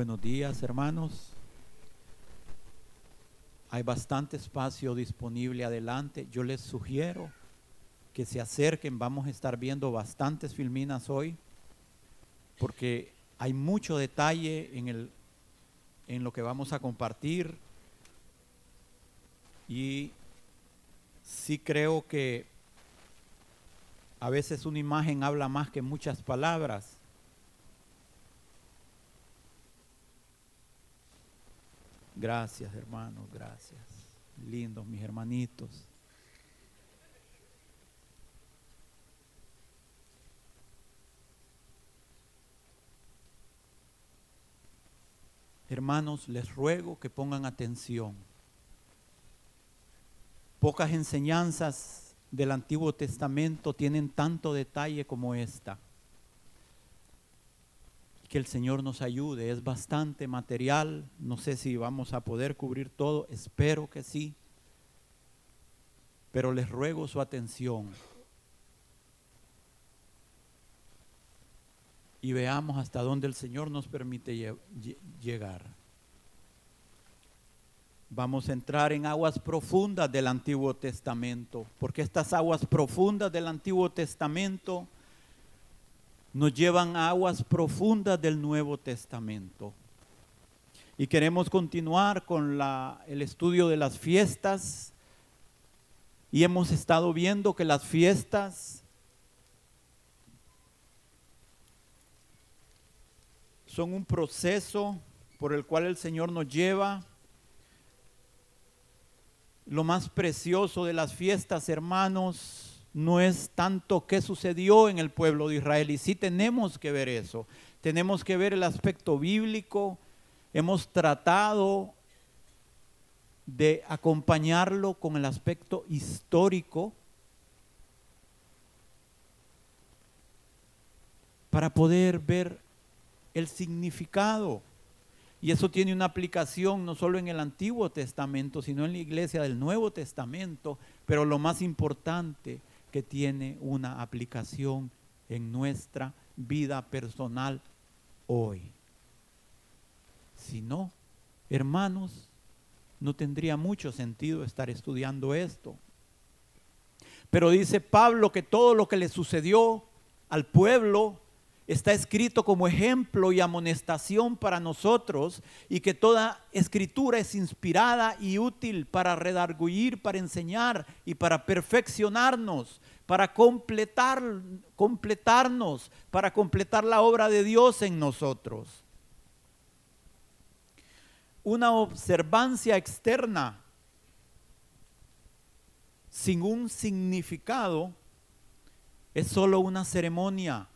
Buenos días, hermanos. Hay bastante espacio disponible adelante. Yo les sugiero que se acerquen. Vamos a estar viendo bastantes filminas hoy porque hay mucho detalle en, el, en lo que vamos a compartir. Y sí creo que a veces una imagen habla más que muchas palabras. Gracias, hermanos, gracias. Lindos mis hermanitos. Hermanos, les ruego que pongan atención. Pocas enseñanzas del Antiguo Testamento tienen tanto detalle como esta. Que el Señor nos ayude. Es bastante material. No sé si vamos a poder cubrir todo. Espero que sí. Pero les ruego su atención. Y veamos hasta dónde el Señor nos permite llegar. Vamos a entrar en aguas profundas del Antiguo Testamento, porque estas aguas profundas del Antiguo Testamento nos llevan aguas profundas del Nuevo Testamento. Y queremos continuar con la, el estudio de las fiestas. Y hemos estado viendo que las fiestas son un proceso por el cual el Señor nos lleva lo más precioso de las fiestas, hermanos, no es tanto qué sucedió en el pueblo de Israel. Y sí tenemos que ver eso. Tenemos que ver el aspecto bíblico. Hemos tratado de acompañarlo con el aspecto histórico para poder ver el significado y eso tiene una aplicación no solo en el Antiguo Testamento, sino en la iglesia del Nuevo Testamento, pero lo más importante, que tiene una aplicación en nuestra vida personal hoy. Si no, hermanos, no tendría mucho sentido estar estudiando esto. Pero dice Pablo que todo lo que le sucedió al pueblo está escrito como ejemplo y amonestación para nosotros y que toda escritura es inspirada y útil para redarguir, para enseñar y para perfeccionarnos, para completar, completarnos, para completar la obra de Dios en nosotros. Una observancia externa sin un significado es solo una ceremonia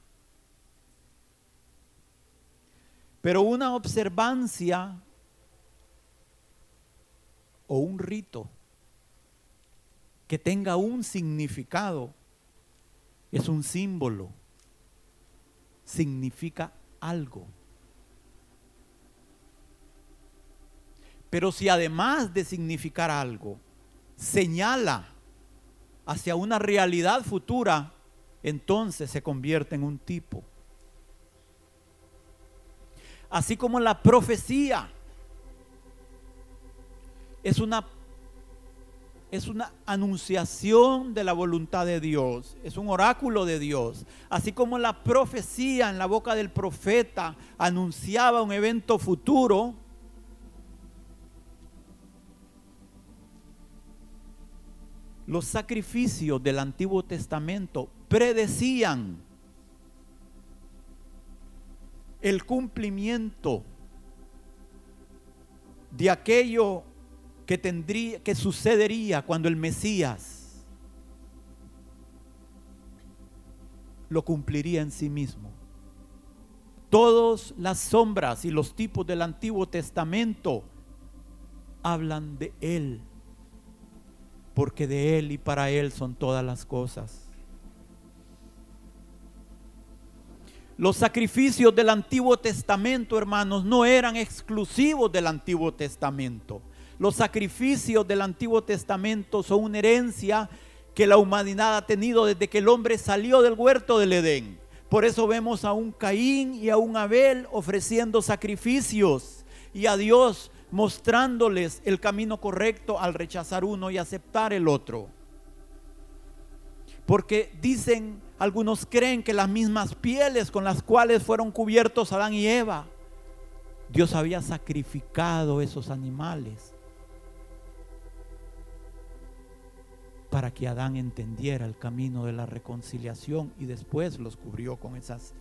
Pero una observancia o un rito que tenga un significado es un símbolo, significa algo. Pero si además de significar algo, señala hacia una realidad futura, entonces se convierte en un tipo así como la profecía es una es una anunciación de la voluntad de Dios, es un oráculo de Dios. Así como la profecía en la boca del profeta anunciaba un evento futuro, los sacrificios del Antiguo Testamento predecían el cumplimiento de aquello que tendría que sucedería cuando el Mesías lo cumpliría en sí mismo. Todas las sombras y los tipos del Antiguo Testamento hablan de Él, porque de Él y para Él son todas las cosas. Los sacrificios del Antiguo Testamento, hermanos, no eran exclusivos del Antiguo Testamento. Los sacrificios del Antiguo Testamento son una herencia que la humanidad ha tenido desde que el hombre salió del huerto del Edén. Por eso vemos a un Caín y a un Abel ofreciendo sacrificios y a Dios mostrándoles el camino correcto al rechazar uno y aceptar el otro. Porque dicen, algunos creen que las mismas pieles con las cuales fueron cubiertos Adán y Eva, Dios había sacrificado esos animales para que Adán entendiera el camino de la reconciliación y después los cubrió con esas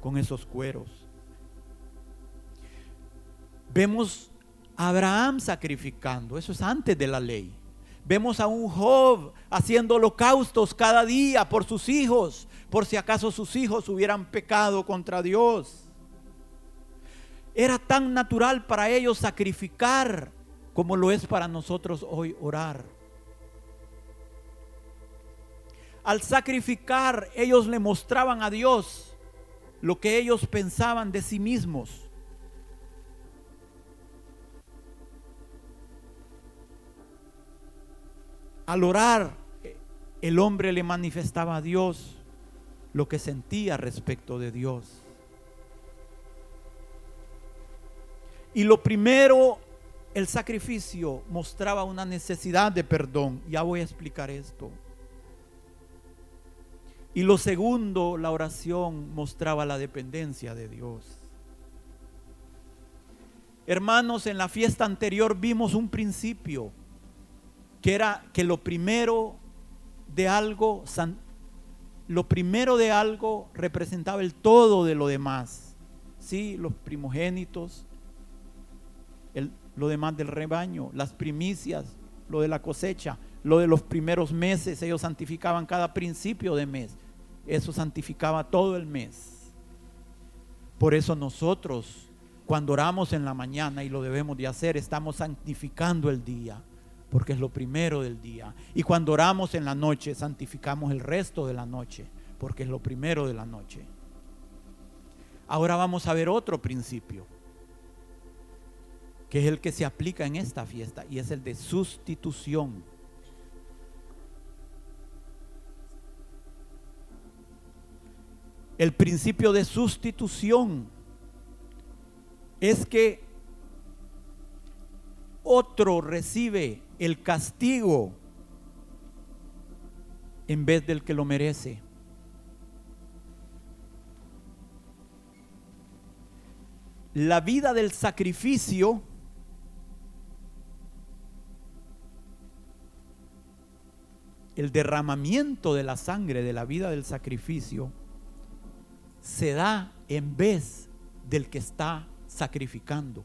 con esos cueros. Vemos a Abraham sacrificando, eso es antes de la ley. Vemos a un Job haciendo holocaustos cada día por sus hijos, por si acaso sus hijos hubieran pecado contra Dios. Era tan natural para ellos sacrificar como lo es para nosotros hoy orar. Al sacrificar, ellos le mostraban a Dios lo que ellos pensaban de sí mismos. Al orar, el hombre le manifestaba a Dios lo que sentía respecto de Dios. Y lo primero, el sacrificio mostraba una necesidad de perdón. Ya voy a explicar esto. Y lo segundo, la oración mostraba la dependencia de Dios. Hermanos, en la fiesta anterior vimos un principio, que era que lo primero de algo, lo primero de algo representaba el todo de lo demás. Sí, los primogénitos, lo demás del rebaño, las primicias, lo de la cosecha, lo de los primeros meses, ellos santificaban cada principio de mes. Eso santificaba todo el mes. Por eso nosotros, cuando oramos en la mañana, y lo debemos de hacer, estamos santificando el día, porque es lo primero del día. Y cuando oramos en la noche, santificamos el resto de la noche, porque es lo primero de la noche. Ahora vamos a ver otro principio, que es el que se aplica en esta fiesta, y es el de sustitución. El principio de sustitución es que otro recibe el castigo en vez del que lo merece. La vida del sacrificio el derramamiento de la sangre de la vida del sacrificio se da en vez del que está sacrificando.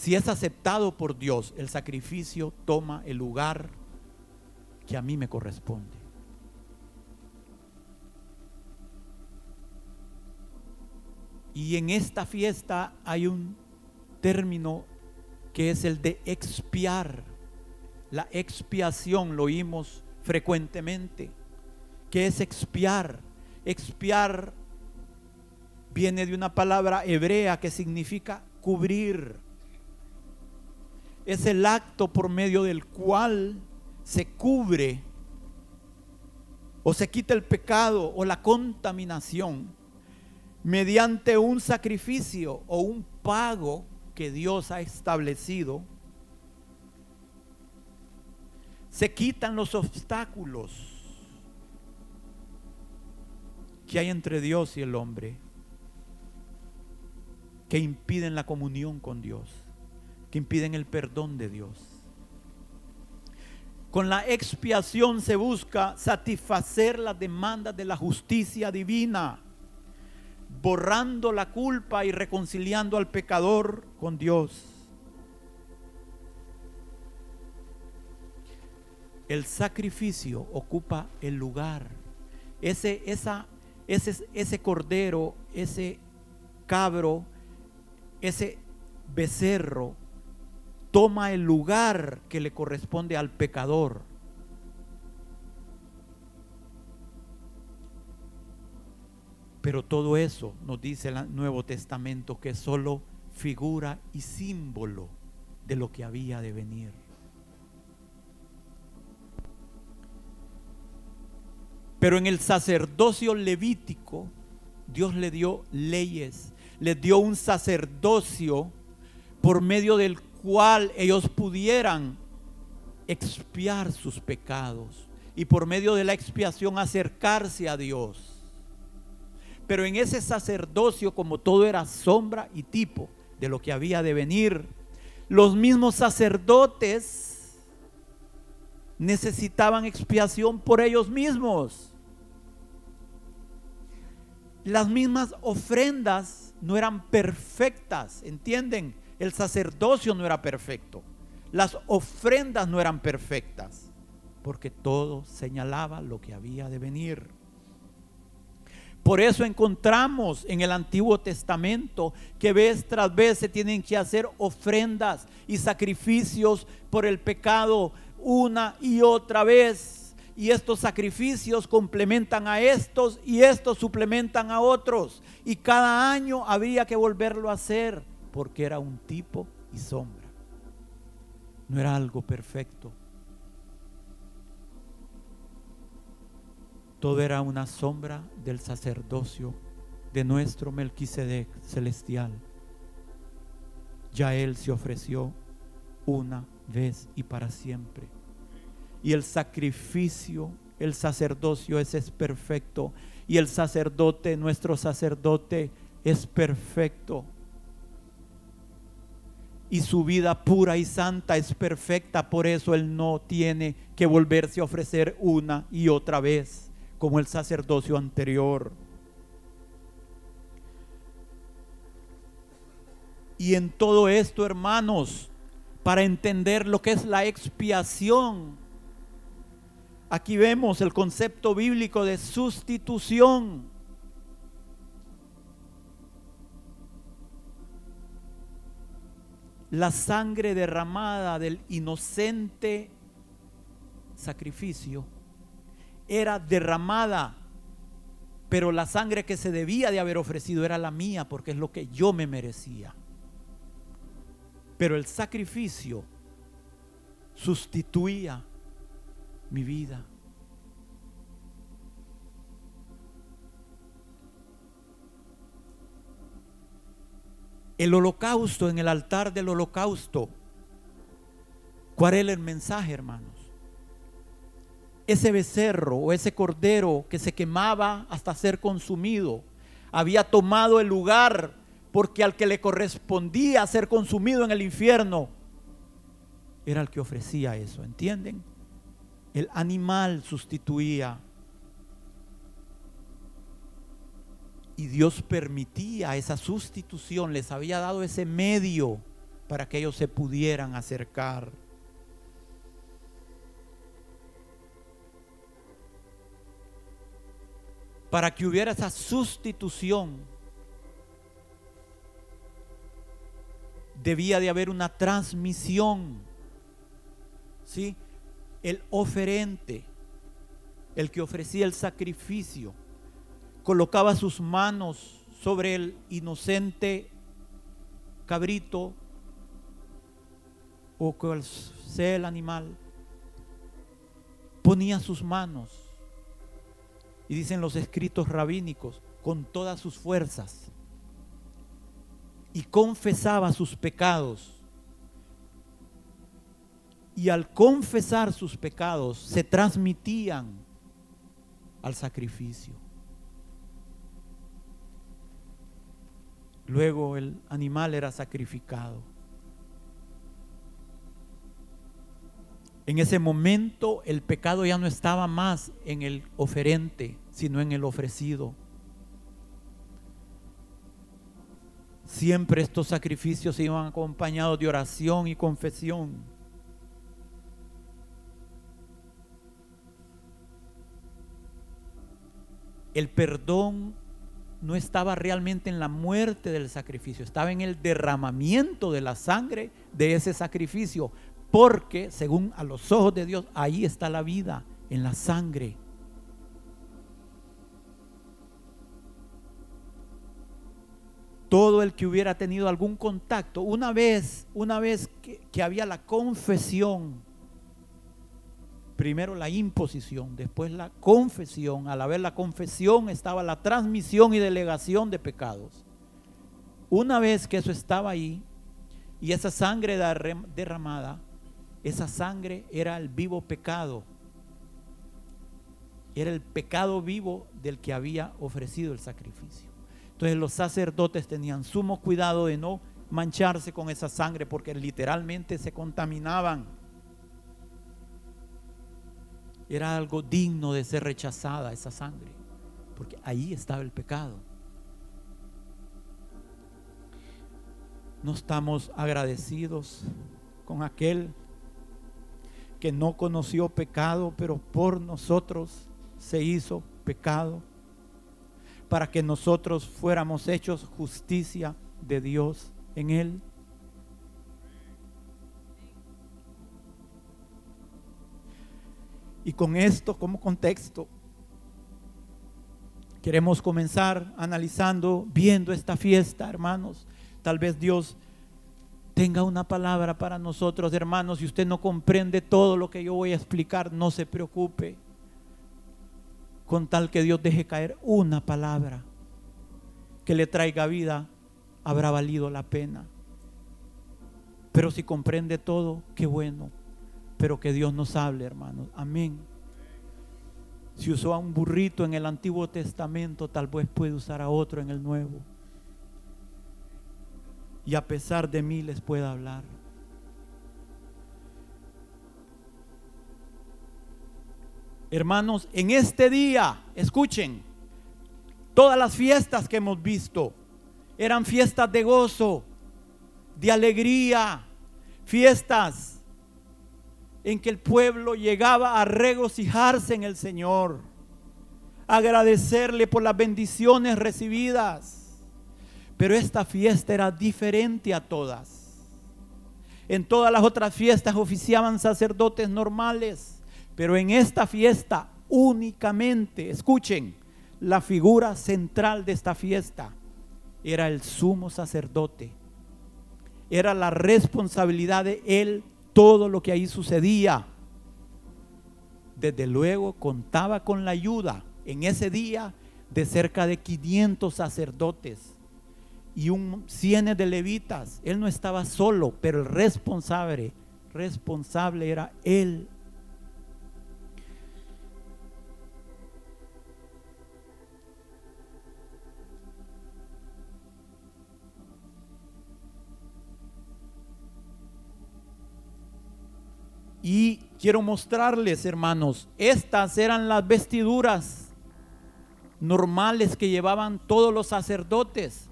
Si es aceptado por Dios, el sacrificio toma el lugar que a mí me corresponde. Y en esta fiesta hay un término que es el de expiar. La expiación lo oímos frecuentemente que es expiar. Expiar viene de una palabra hebrea que significa cubrir. Es el acto por medio del cual se cubre o se quita el pecado o la contaminación mediante un sacrificio o un pago que Dios ha establecido. Se quitan los obstáculos que hay entre Dios y el hombre que impiden la comunión con Dios, que impiden el perdón de Dios. Con la expiación se busca satisfacer las demandas de la justicia divina, borrando la culpa y reconciliando al pecador con Dios. El sacrificio ocupa el lugar. Ese, esa ese, ese cordero, ese cabro, ese becerro, toma el lugar que le corresponde al pecador. Pero todo eso nos dice el Nuevo Testamento que es solo figura y símbolo de lo que había de venir. Pero en el sacerdocio levítico, Dios le dio leyes, le dio un sacerdocio por medio del cual ellos pudieran expiar sus pecados y por medio de la expiación acercarse a Dios. Pero en ese sacerdocio, como todo era sombra y tipo de lo que había de venir, los mismos sacerdotes necesitaban expiación por ellos mismos. Las mismas ofrendas no eran perfectas, ¿entienden? El sacerdocio no era perfecto. Las ofrendas no eran perfectas, porque todo señalaba lo que había de venir. Por eso encontramos en el Antiguo Testamento que vez tras vez se tienen que hacer ofrendas y sacrificios por el pecado una y otra vez. Y estos sacrificios complementan a estos y estos suplementan a otros. Y cada año habría que volverlo a hacer porque era un tipo y sombra. No era algo perfecto. Todo era una sombra del sacerdocio de nuestro Melquisedec celestial. Ya Él se ofreció una vez y para siempre. Y el sacrificio, el sacerdocio ese es perfecto. Y el sacerdote, nuestro sacerdote, es perfecto. Y su vida pura y santa es perfecta. Por eso Él no tiene que volverse a ofrecer una y otra vez como el sacerdocio anterior. Y en todo esto, hermanos, para entender lo que es la expiación, aquí vemos el concepto bíblico de sustitución. La sangre derramada del inocente sacrificio era derramada, pero la sangre que se debía de haber ofrecido era la mía porque es lo que yo me merecía. Pero el sacrificio sustituía mi vida. El holocausto en el altar del holocausto. ¿Cuál era el mensaje, hermanos? ese becerro o ese cordero que se quemaba hasta ser consumido había tomado el lugar porque al que le correspondía ser consumido en el infierno era el que ofrecía eso, ¿entienden? El animal sustituía y Dios permitía esa sustitución, les había dado ese medio para que ellos se pudieran acercar. para que hubiera esa sustitución, debía de haber una transmisión. ¿Sí? El oferente, el que ofrecía el sacrificio, colocaba sus manos sobre el inocente cabrito o cual sea el animal, ponía sus manos y dicen los escritos rabínicos, con todas sus fuerzas. Y confesaba sus pecados. Y al confesar sus pecados se transmitían al sacrificio. Luego el animal era sacrificado. En ese momento el pecado ya no estaba más en el oferente, sino en el ofrecido. Siempre estos sacrificios iban acompañados de oración y confesión. El perdón no estaba realmente en la muerte del sacrificio, estaba en el derramamiento de la sangre de ese sacrificio, porque según a los ojos de Dios, ahí está la vida, en la sangre. Todo el que hubiera tenido algún contacto, una vez, una vez que, que había la confesión, Primero la imposición, después la confesión. Al haber la confesión estaba la transmisión y delegación de pecados. Una vez que eso estaba ahí y esa sangre derramada, esa sangre era el vivo pecado. Era el pecado vivo del que había ofrecido el sacrificio. Entonces los sacerdotes tenían sumo cuidado de no mancharse con esa sangre porque literalmente se contaminaban. Era algo digno de ser rechazada esa sangre, porque ahí estaba el pecado. No estamos agradecidos con aquel que no conoció pecado, pero por nosotros se hizo pecado, para que nosotros fuéramos hechos justicia de Dios en él. Y con esto como contexto, queremos comenzar analizando, viendo esta fiesta, hermanos. Tal vez Dios tenga una palabra para nosotros, hermanos. Si usted no comprende todo lo que yo voy a explicar, no se preocupe. Con tal que Dios deje caer una palabra que le traiga vida, habrá valido la pena. Pero si comprende todo, qué bueno. Pero que Dios nos hable, hermanos. Amén. Si usó a un burrito en el Antiguo Testamento, tal vez puede usar a otro en el Nuevo. Y a pesar de mí les pueda hablar. Hermanos, en este día, escuchen, todas las fiestas que hemos visto, eran fiestas de gozo, de alegría, fiestas en que el pueblo llegaba a regocijarse en el Señor, agradecerle por las bendiciones recibidas. Pero esta fiesta era diferente a todas. En todas las otras fiestas oficiaban sacerdotes normales, pero en esta fiesta únicamente, escuchen, la figura central de esta fiesta era el sumo sacerdote. Era la responsabilidad de él todo lo que ahí sucedía. Desde luego contaba con la ayuda en ese día de cerca de 500 sacerdotes y un cien de levitas. Él no estaba solo, pero el responsable, responsable era él Y quiero mostrarles, hermanos, estas eran las vestiduras normales que llevaban todos los sacerdotes.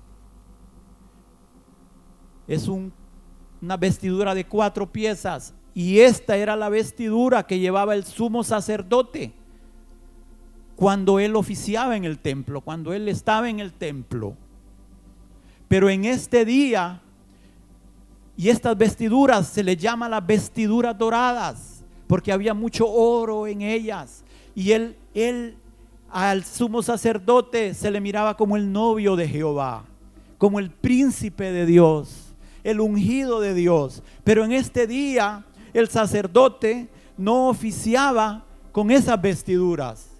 Es una vestidura de cuatro piezas y esta era la vestidura que llevaba el sumo sacerdote cuando él oficiaba en el templo, cuando él estaba en el templo. Pero en este día y estas vestiduras se le llama las vestiduras doradas, porque había mucho oro en ellas. Y él, él al sumo sacerdote se le miraba como el novio de Jehová, como el príncipe de Dios, el ungido de Dios. Pero en este día el sacerdote no oficiaba con esas vestiduras.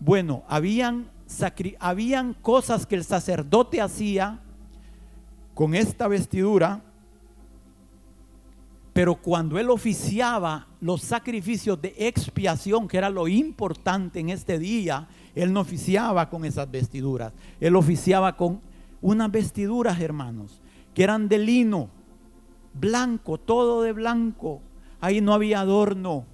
Bueno, habían habían cosas que el sacerdote hacía con esta vestidura, pero cuando él oficiaba los sacrificios de expiación, que era lo importante en este día, él no oficiaba con esas vestiduras, él oficiaba con unas vestiduras, hermanos, que eran de lino, blanco, todo de blanco, ahí no había adorno,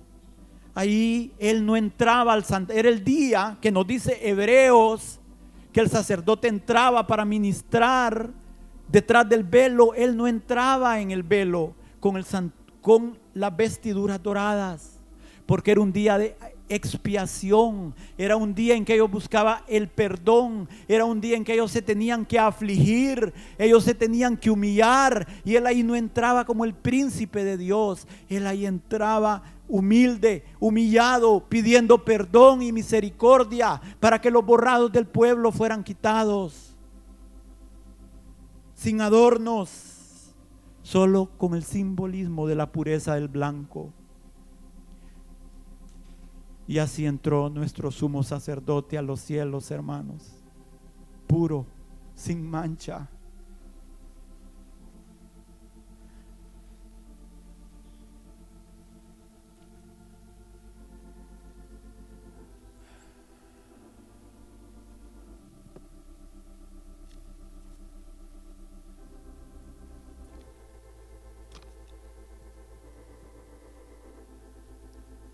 ahí él no entraba al santuario. Era el día que nos dice Hebreos que el sacerdote entraba para ministrar detrás del velo. Él no entraba en el velo con, el, con las vestiduras doradas, porque era un día de expiación, era un día en que ellos buscaban el perdón, era un día en que ellos se tenían que afligir, ellos se tenían que humillar y él ahí no entraba como el príncipe de Dios, él ahí entraba humilde, humillado, pidiendo perdón y misericordia para que los borrados del pueblo fueran quitados, sin adornos, solo con el simbolismo de la pureza del blanco. Y así entró nuestro sumo sacerdote a los cielos, hermanos, puro, sin mancha.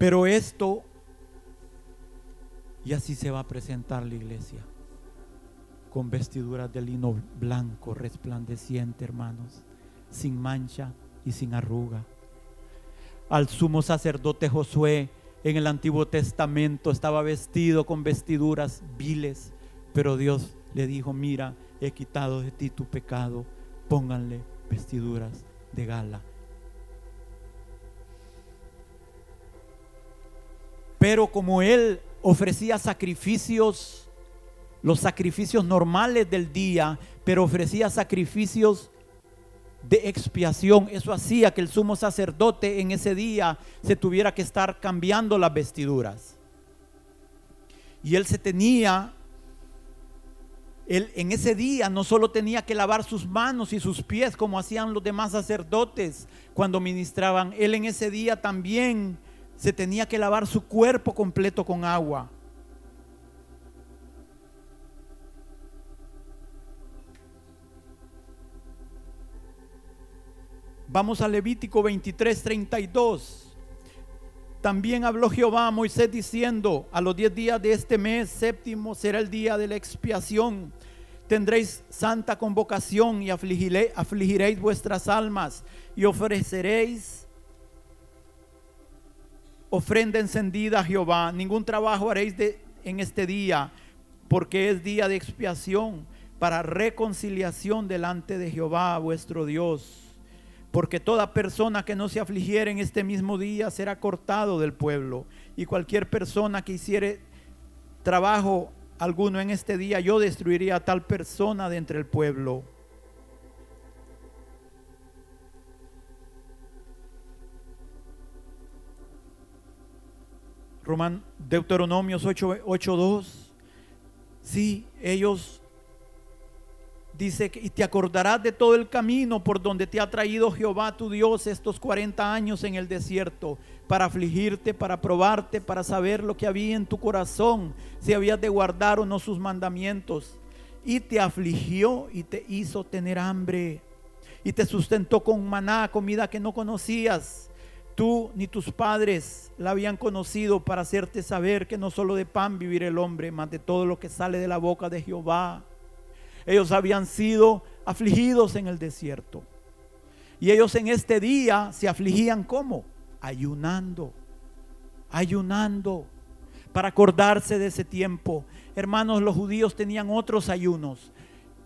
Pero esto, y así se va a presentar la iglesia, con vestiduras de lino blanco, resplandeciente, hermanos, sin mancha y sin arruga. Al sumo sacerdote Josué en el Antiguo Testamento estaba vestido con vestiduras viles, pero Dios le dijo, mira, he quitado de ti tu pecado, pónganle vestiduras de gala Pero como él ofrecía sacrificios, los sacrificios normales del día, pero ofrecía sacrificios de expiación. Eso hacía que el sumo sacerdote en ese día se tuviera que estar cambiando las vestiduras. Y él se tenía, él en ese día no solo tenía que lavar sus manos y sus pies como hacían los demás sacerdotes cuando ministraban, él en ese día también se tenía que lavar su cuerpo completo con agua. Vamos a Levítico 23, 32. También habló Jehová a Moisés diciendo, a los diez días de este mes séptimo será el día de la expiación. Tendréis santa convocación y afligiréis vuestras almas y ofreceréis ofrenda encendida a Jehová. Ningún trabajo haréis de, en este día, porque es día de expiación para reconciliación delante de Jehová vuestro Dios. Porque toda persona que no se afligiere en este mismo día será cortado del pueblo. Y cualquier persona que hiciere trabajo alguno en este día, yo destruiría a tal persona de entre el pueblo. Roman, Deuteronomios 8.2. sí, ellos dice que y te acordarás de todo el camino por donde te ha traído Jehová tu Dios estos 40 años en el desierto para afligirte, para probarte, para saber lo que había en tu corazón, si habías de guardar o no sus mandamientos. Y te afligió y te hizo tener hambre y te sustentó con maná, comida que no conocías Tú ni tus padres la habían conocido para hacerte saber que no solo de pan vivir el hombre, más de todo lo que sale de la boca de Jehová. Ellos habían sido afligidos en el desierto. Y ellos en este día se afligían como? Ayunando, ayunando, para acordarse de ese tiempo. Hermanos, los judíos tenían otros ayunos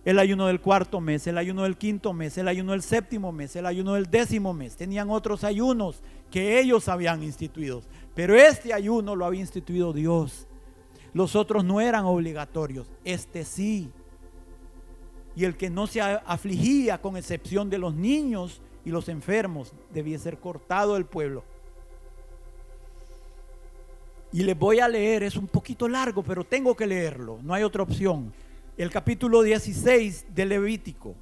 el ayuno del cuarto mes, el ayuno del quinto mes, el ayuno del séptimo mes, el ayuno del décimo mes. Tenían otros ayunos que ellos habían instituido. Pero este ayuno lo había instituido Dios. Los otros no eran obligatorios, este sí. Y el que no se afligía, con excepción de los niños y los enfermos, debía ser cortado del pueblo. Y les voy a leer, es un poquito largo, pero tengo que leerlo, no hay otra opción el capítulo 16 de Levítico.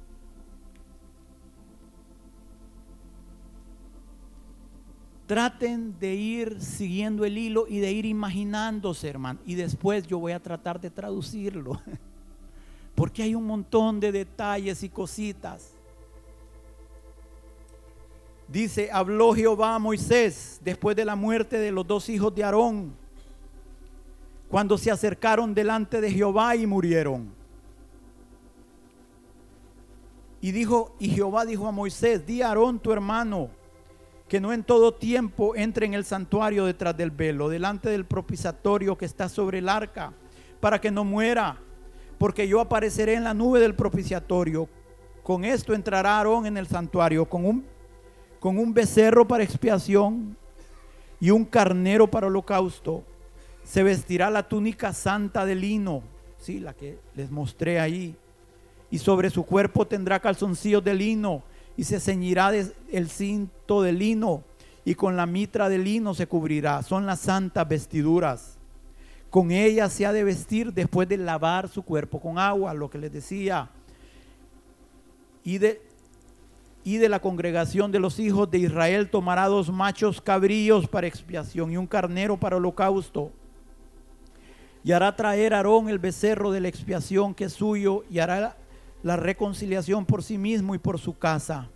Traten de ir siguiendo el hilo y de ir imaginándose, hermano. Y después yo voy a tratar de traducirlo. Porque hay un montón de detalles y cositas. Dice, habló Jehová a Moisés después de la muerte de los dos hijos de Aarón, cuando se acercaron delante de Jehová y murieron. Y dijo, y Jehová dijo a Moisés, di a Aarón tu hermano, que no en todo tiempo entre en el santuario detrás del velo, delante del propiciatorio que está sobre el arca, para que no muera, porque yo apareceré en la nube del propiciatorio. Con esto entrará Aarón en el santuario, con un, con un becerro para expiación y un carnero para holocausto. Se vestirá la túnica santa de lino, sí, la que les mostré ahí y sobre su cuerpo tendrá calzoncillos de lino y se ceñirá el cinto de lino y con la mitra de lino se cubrirá. Son las santas vestiduras. Con ellas se ha de vestir después de lavar su cuerpo con agua, lo que les decía. Y de, y de la congregación de los hijos de Israel tomará dos machos cabríos para expiación y un carnero para holocausto. Y hará traer Aarón el becerro de la expiación que es suyo y hará la reconciliación por sí mismo y por su casa.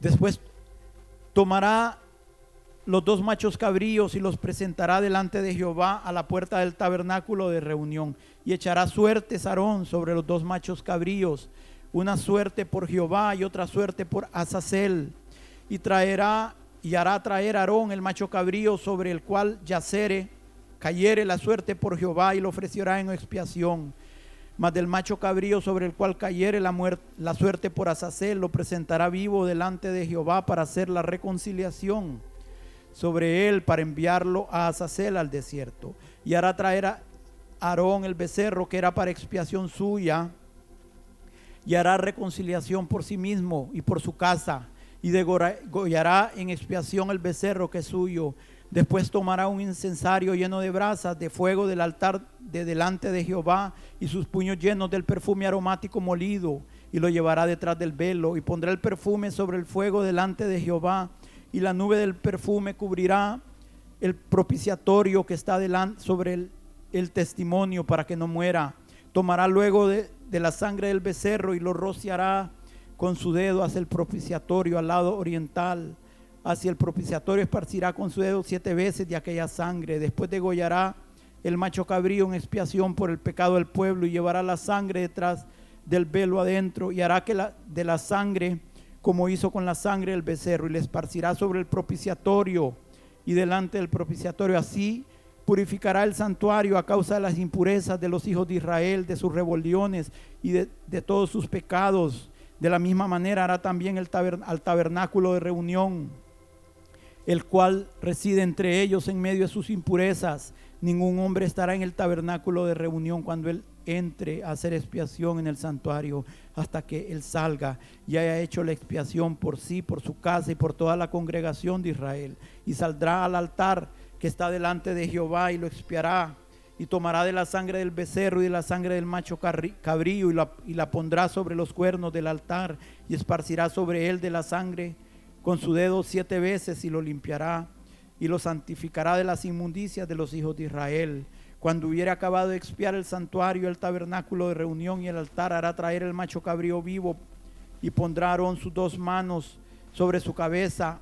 Después tomará los dos machos cabríos y los presentará delante de Jehová a la puerta del tabernáculo de reunión. Y echará suertes Aarón sobre los dos machos cabríos, una suerte por Jehová y otra suerte por Azazel. Y traerá y hará traer Aarón el macho cabrío sobre el cual yacere, cayere la suerte por Jehová y lo ofrecerá en expiación mas del macho cabrío sobre el cual cayere la, la suerte por Azazel lo presentará vivo delante de Jehová para hacer la reconciliación sobre él para enviarlo a Azazel al desierto. Y hará traer a Aarón el becerro que era para expiación suya y hará reconciliación por sí mismo y por su casa y degollará en expiación el becerro que es suyo Después tomará un incensario lleno de brasas de fuego del altar de delante de Jehová y sus puños llenos del perfume aromático molido y lo llevará detrás del velo y pondrá el perfume sobre el fuego delante de Jehová y la nube del perfume cubrirá el propiciatorio que está delante sobre el, testimonio para que no muera. Tomará luego de, de la sangre del becerro y lo rociará con su dedo hacia el propiciatorio al lado oriental hacia el propiciatorio esparcirá con su dedo siete veces de aquella sangre. Después degollará el macho cabrío en expiación por el pecado del pueblo y llevará la sangre detrás del velo adentro y hará que la, de la sangre como hizo con la sangre del becerro y le esparcirá sobre el propiciatorio y delante del propiciatorio. Así purificará el santuario a causa de las impurezas de los hijos de Israel, de sus rebeliones y de, de todos sus pecados. De la misma manera hará también el al tabernáculo de reunión el cual reside entre ellos en medio de sus impurezas. Ningún hombre estará en el tabernáculo de reunión cuando él entre a hacer expiación en el santuario hasta que él salga y haya hecho la expiación por sí, por su casa y por toda la congregación de Israel. Y saldrá al altar que está delante de Jehová y lo expiará y tomará de la sangre del becerro y de la sangre del macho cabrío y la, y la pondrá sobre los cuernos del altar y esparcirá sobre él de la sangre con su dedo siete veces y lo limpiará y lo santificará de las inmundicias de los hijos de Israel. Cuando hubiere acabado de expiar el santuario, el tabernáculo de reunión y el altar, hará traer el macho cabrío vivo y pondrá Aarón sus dos manos sobre su cabeza,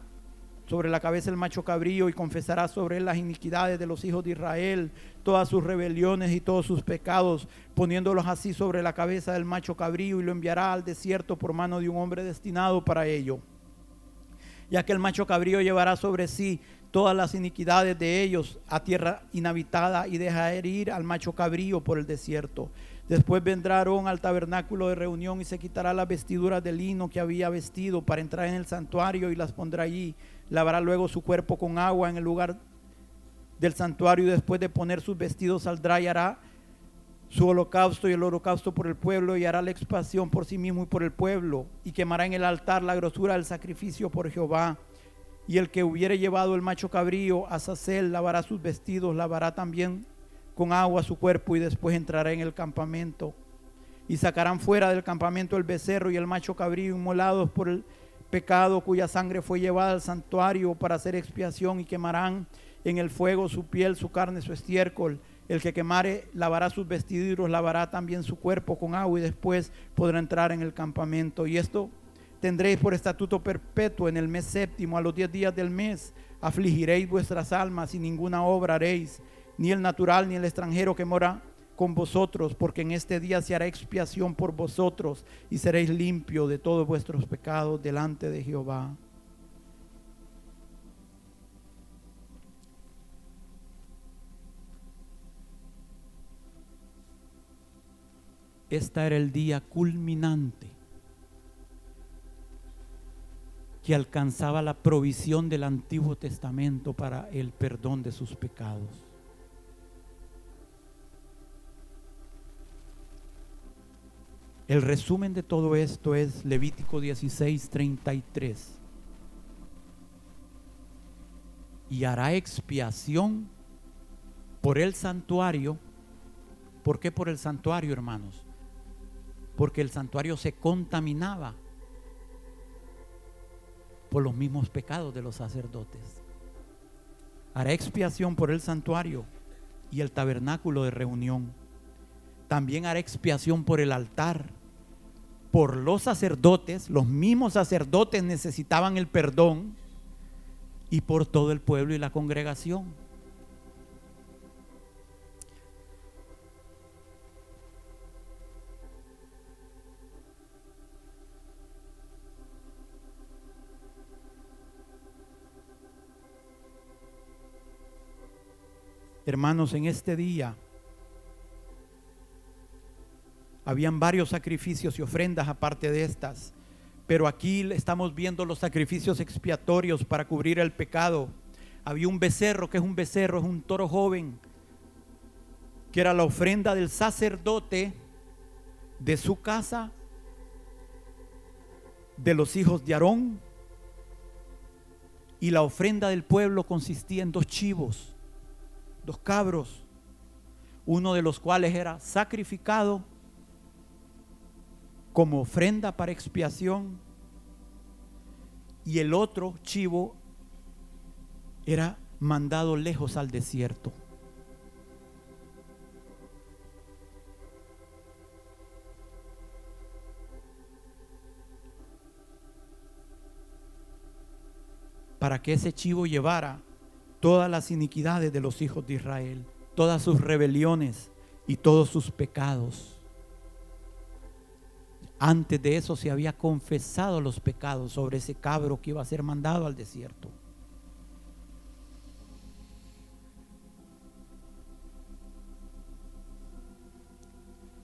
sobre la cabeza del macho cabrío y confesará sobre él las iniquidades de los hijos de Israel, todas sus rebeliones y todos sus pecados, poniéndolos así sobre la cabeza del macho cabrío y lo enviará al desierto por mano de un hombre destinado para ello ya que el macho cabrío llevará sobre sí todas las iniquidades de ellos a tierra inhabitada y dejará ir al macho cabrío por el desierto. Después vendrá Aarón al tabernáculo de reunión y se quitará las vestiduras de lino que había vestido para entrar en el santuario y las pondrá allí. Lavará luego su cuerpo con agua en el lugar del santuario y después de poner sus vestidos saldrá y hará su holocausto y el holocausto por el pueblo y hará la expiación por sí mismo y por el pueblo y quemará en el altar la grosura del sacrificio por Jehová. Y el que hubiere llevado el macho cabrío a Sacel lavará sus vestidos, lavará también con agua su cuerpo y después entrará en el campamento. Y sacarán fuera del campamento el becerro y el macho cabrío inmolados por el pecado cuya sangre fue llevada al santuario para hacer expiación y quemarán en el fuego su piel, su carne, su estiércol el que quemare lavará sus vestidos, lavará también su cuerpo con agua y después podrá entrar en el campamento. Y esto tendréis por estatuto perpetuo en el mes séptimo, a los diez días del mes. Afligiréis vuestras almas y ninguna obra haréis, ni el natural ni el extranjero que mora con vosotros, porque en este día se hará expiación por vosotros y seréis limpio de todos vuestros pecados delante de Jehová. Este era el día culminante que alcanzaba la provisión del Antiguo Testamento para el perdón de sus pecados. El resumen de todo esto es Levítico 16, 33. Y hará expiación por el santuario. ¿Por qué por el santuario, hermanos? Porque el santuario se contaminaba por los mismos pecados de los sacerdotes. Hará expiación por el santuario y el tabernáculo de reunión. También hará expiación por el altar, por los sacerdotes, los mismos sacerdotes necesitaban el perdón, y por todo el pueblo y la congregación. Hermanos, en este día habían varios sacrificios y ofrendas aparte de estas, pero aquí estamos viendo los sacrificios expiatorios para cubrir el pecado. Había un becerro, que es un becerro, es un toro joven, que era la ofrenda del sacerdote de su casa, de los hijos de Aarón, y la ofrenda del pueblo consistía en dos chivos dos cabros, uno de los cuales era sacrificado como ofrenda para expiación y el otro chivo era mandado lejos al desierto. para que ese chivo llevara todas las iniquidades de los hijos de Israel, todas sus rebeliones y todos sus pecados. Antes de eso se había confesado los pecados sobre ese cabro que iba a ser mandado al desierto.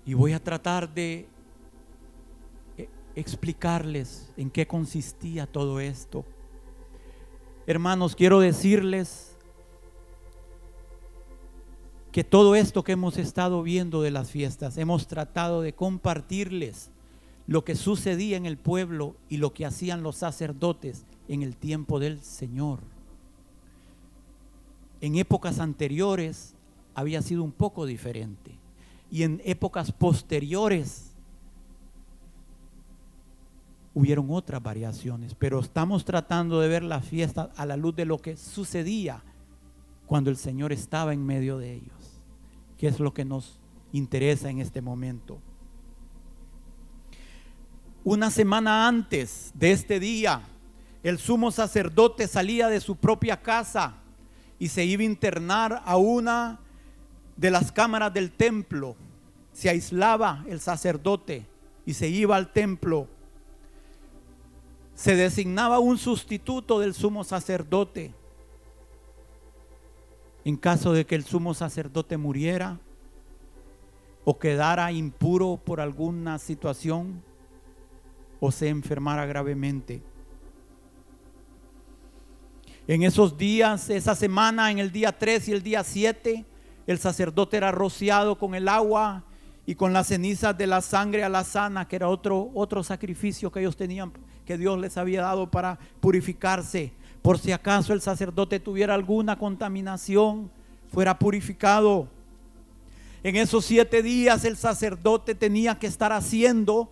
Y voy a tratar de eh, explicarles en qué consistía todo esto. Hermanos, quiero decirles que todo esto que hemos estado viendo de las fiestas, hemos tratado de compartirles lo que sucedía en el pueblo y lo que hacían los sacerdotes en el tiempo del Señor. En épocas anteriores había sido un poco diferente y en épocas posteriores hubieron otras variaciones, pero estamos tratando de ver la fiesta a la luz de lo que sucedía cuando el Señor estaba en medio de ellos que es lo que nos interesa en este momento. Una semana antes de este día, el sumo sacerdote salía de su propia casa y se iba a internar a una de las cámaras del templo. Se aislaba el sacerdote y se iba al templo. Se designaba un sustituto del sumo sacerdote en caso de que el sumo sacerdote muriera o quedara impuro por alguna situación o se enfermara gravemente. En esos días, esa semana, en el día 3 y el día 7, el sacerdote era rociado con el agua y con las cenizas de la sangre a la sana, que era otro, otro sacrificio que ellos tenían, que Dios les había dado para purificarse por si acaso el sacerdote tuviera alguna contaminación, fuera purificado. En esos siete días el sacerdote tenía que estar haciendo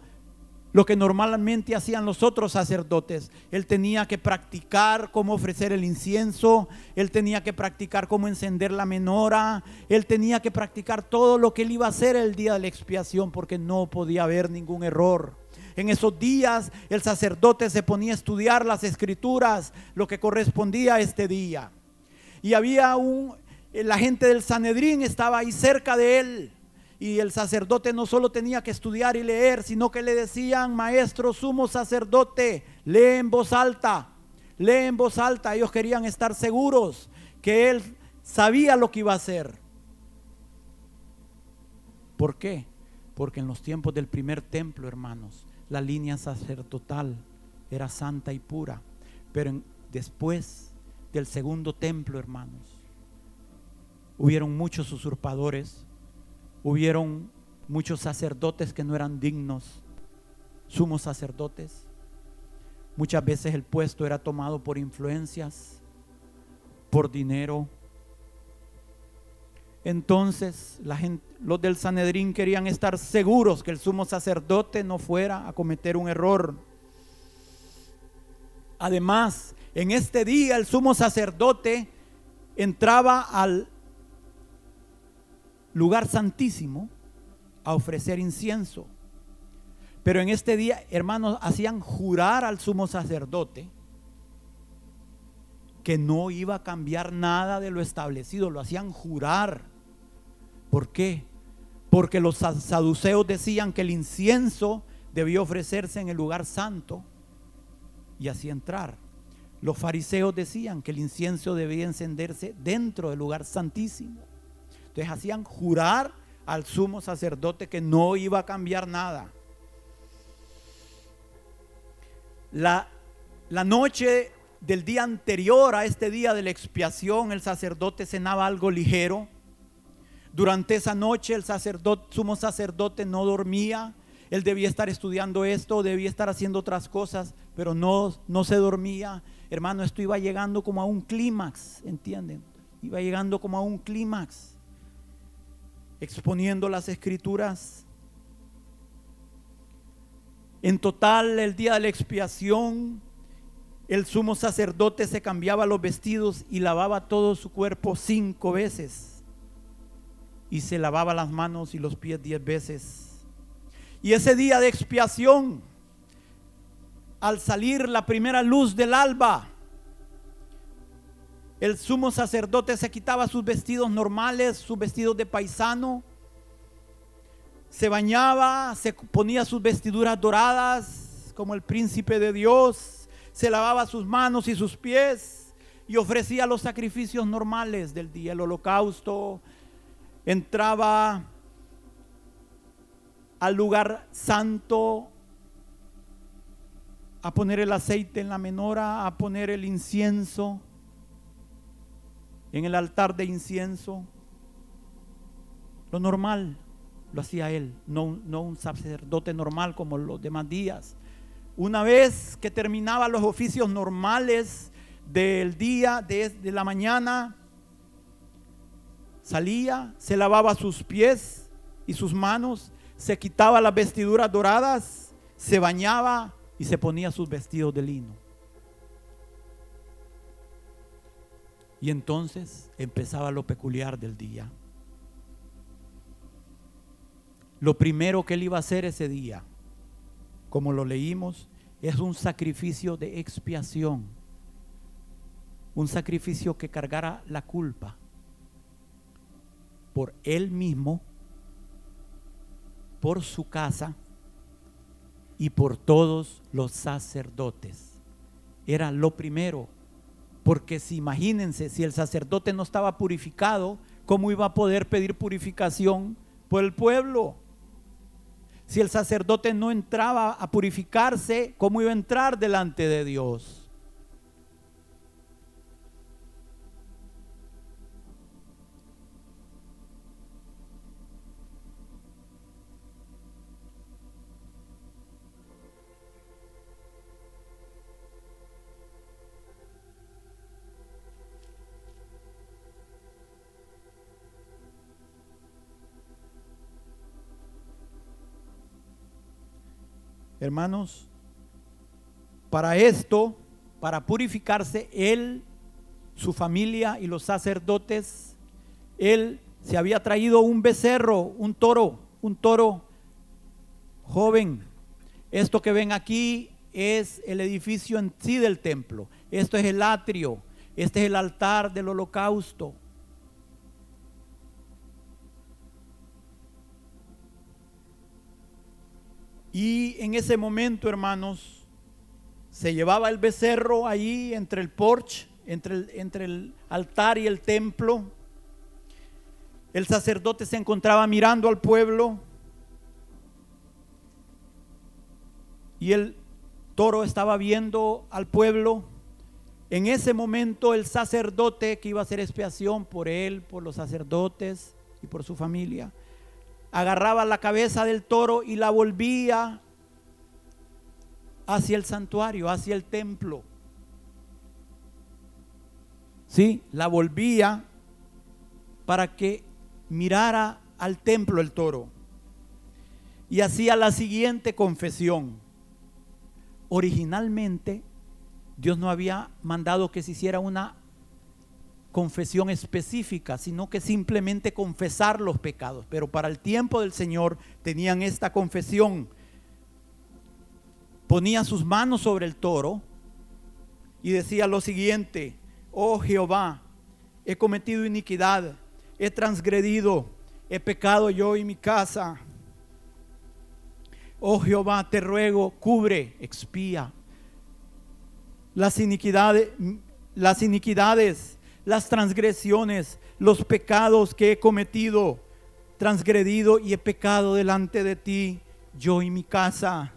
lo que normalmente hacían los otros sacerdotes. Él tenía que practicar cómo ofrecer el incienso, él tenía que practicar cómo encender la menora, él tenía que practicar todo lo que él iba a hacer el día de la expiación porque no podía haber ningún error. En esos días el sacerdote se ponía a estudiar las escrituras, lo que correspondía a este día. Y había un, la gente del Sanedrín estaba ahí cerca de él. Y el sacerdote no solo tenía que estudiar y leer, sino que le decían, maestro sumo sacerdote, lee en voz alta, lee en voz alta. Ellos querían estar seguros que él sabía lo que iba a hacer. ¿Por qué? Porque en los tiempos del primer templo, hermanos, la línea sacerdotal era santa y pura. Pero después del segundo templo, hermanos, hubieron muchos usurpadores, hubieron muchos sacerdotes que no eran dignos sumos sacerdotes. Muchas veces el puesto era tomado por influencias, por dinero. Entonces los del Sanedrín querían estar seguros que el sumo sacerdote no fuera a cometer un error. Además, en este día el sumo sacerdote entraba al lugar santísimo a ofrecer incienso. Pero en este día, hermanos, hacían jurar al sumo sacerdote que no iba a cambiar nada de lo establecido, lo hacían jurar. ¿Por qué? Porque los saduceos decían que el incienso debía ofrecerse en el lugar santo y así entrar. Los fariseos decían que el incienso debía encenderse dentro del lugar santísimo. Entonces hacían jurar al sumo sacerdote que no iba a cambiar nada. La, la noche del día anterior a este día de la expiación, el sacerdote cenaba algo ligero. Durante esa noche el sacerdote, sumo sacerdote no dormía. Él debía estar estudiando esto, debía estar haciendo otras cosas, pero no, no se dormía. Hermano, esto iba llegando como a un clímax, ¿entienden? Iba llegando como a un clímax, exponiendo las escrituras en total, el día de la expiación, el sumo sacerdote se cambiaba los vestidos y lavaba todo su cuerpo cinco veces. Y se lavaba las manos y los pies diez veces. Y ese día de expiación, al salir la primera luz del alba, el sumo sacerdote se quitaba sus vestidos normales, sus vestidos de paisano, se bañaba, se ponía sus vestiduras doradas como el príncipe de Dios, se lavaba sus manos y sus pies y ofrecía los sacrificios normales del día, el holocausto, entraba al lugar santo a poner el aceite en la menora, a poner el incienso en el altar de incienso, lo normal lo hacía él, no, no un sacerdote normal como los demás días. Una vez que terminaba los oficios normales del día, de, de la mañana, salía, se lavaba sus pies y sus manos, se quitaba las vestiduras doradas, se bañaba y se ponía sus vestidos de lino. Y entonces empezaba lo peculiar del día. Lo primero que él iba a hacer ese día, como lo leímos, es un sacrificio de expiación. Un sacrificio que cargara la culpa por él mismo, por su casa y por todos los sacerdotes. Era lo primero. Porque si imagínense, si el sacerdote no estaba purificado, ¿cómo iba a poder pedir purificación por el pueblo? Si el sacerdote no entraba a purificarse, ¿cómo iba a entrar delante de Dios? Hermanos, para esto, para purificarse, él, su familia y los sacerdotes, él se había traído un becerro, un toro, un toro joven. Esto que ven aquí es el edificio en sí del templo. Esto es el atrio. Este es el altar del holocausto. Y en ese momento, hermanos, se llevaba el becerro ahí entre el porche, entre el, entre el altar y el templo. El sacerdote se encontraba mirando al pueblo y el toro estaba viendo al pueblo. En ese momento el sacerdote que iba a hacer expiación por él, por los sacerdotes y por su familia, agarraba la cabeza del toro y la volvía hacia el santuario, hacia el templo. Sí, la volvía para que mirara al templo el toro. Y hacía la siguiente confesión. Originalmente Dios no había mandado que se hiciera una confesión específica, sino que simplemente confesar los pecados. Pero para el tiempo del Señor tenían esta confesión. Ponía sus manos sobre el toro y decía lo siguiente, oh Jehová, he cometido iniquidad, he transgredido, he pecado yo y mi casa. Oh Jehová, te ruego, cubre, expía las iniquidades, las iniquidades, las transgresiones, los pecados que he cometido, transgredido y he pecado delante de ti, yo y mi casa.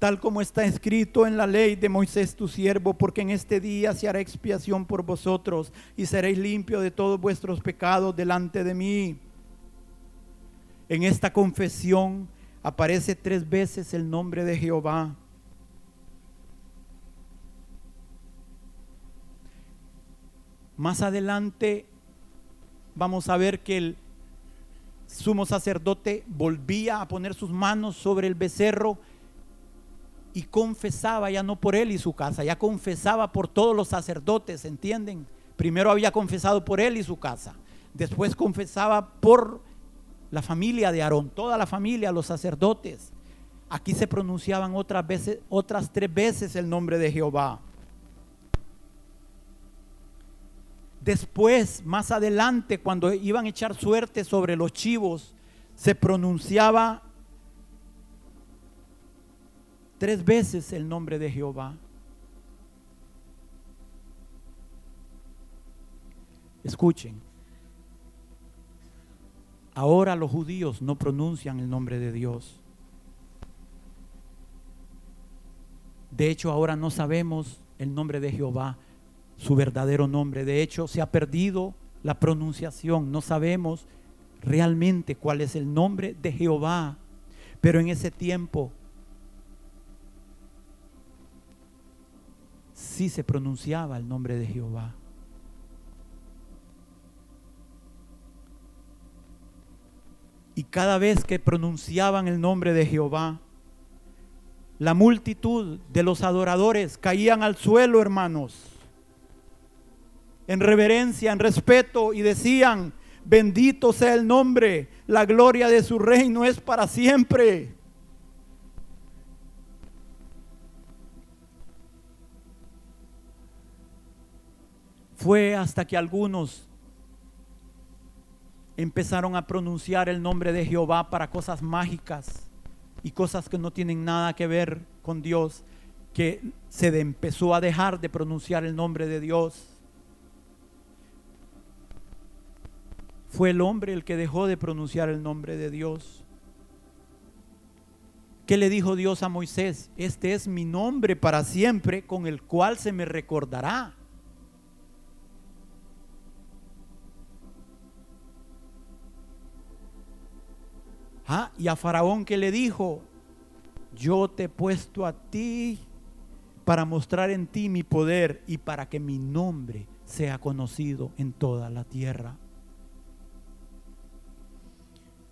Tal como está escrito en la ley de Moisés tu siervo, porque en este día se hará expiación por vosotros y seréis limpios de todos vuestros pecados delante de mí. En esta confesión aparece tres veces el nombre de Jehová. Más adelante vamos a ver que el sumo sacerdote volvía a poner sus manos sobre el becerro y confesaba ya no por él y su casa, ya confesaba por todos los sacerdotes, ¿entienden? Primero había confesado por él y su casa, después confesaba por la familia de Aarón, toda la familia, los sacerdotes. Aquí se pronunciaban otras veces, otras tres veces el nombre de Jehová. Después, más adelante, cuando iban a echar suerte sobre los chivos, se pronunciaba tres veces el nombre de Jehová. Escuchen, ahora los judíos no pronuncian el nombre de Dios. De hecho, ahora no sabemos el nombre de Jehová su verdadero nombre. De hecho, se ha perdido la pronunciación. No sabemos realmente cuál es el nombre de Jehová. Pero en ese tiempo sí se pronunciaba el nombre de Jehová. Y cada vez que pronunciaban el nombre de Jehová, la multitud de los adoradores caían al suelo, hermanos en reverencia, en respeto y decían, bendito sea el nombre, la gloria de su reino es para siempre. Fue hasta que algunos empezaron a pronunciar el nombre de Jehová para cosas mágicas y cosas que no tienen nada que ver con Dios, que se empezó a dejar de pronunciar el nombre de Dios. Fue el hombre el que dejó de pronunciar el nombre de Dios. ¿Qué le dijo Dios a Moisés? Este es mi nombre para siempre con el cual se me recordará. Ah, y a Faraón que le dijo, yo te he puesto a ti para mostrar en ti mi poder y para que mi nombre sea conocido en toda la tierra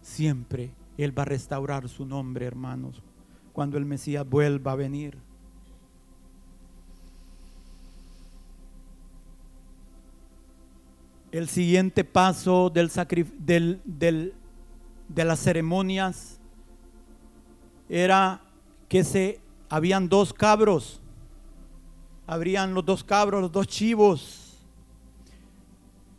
siempre Él va a restaurar su nombre, hermanos, cuando el Mesías vuelva a venir. El siguiente paso del, del, de las ceremonias era que se habían dos cabros, habrían los dos cabros, los dos chivos.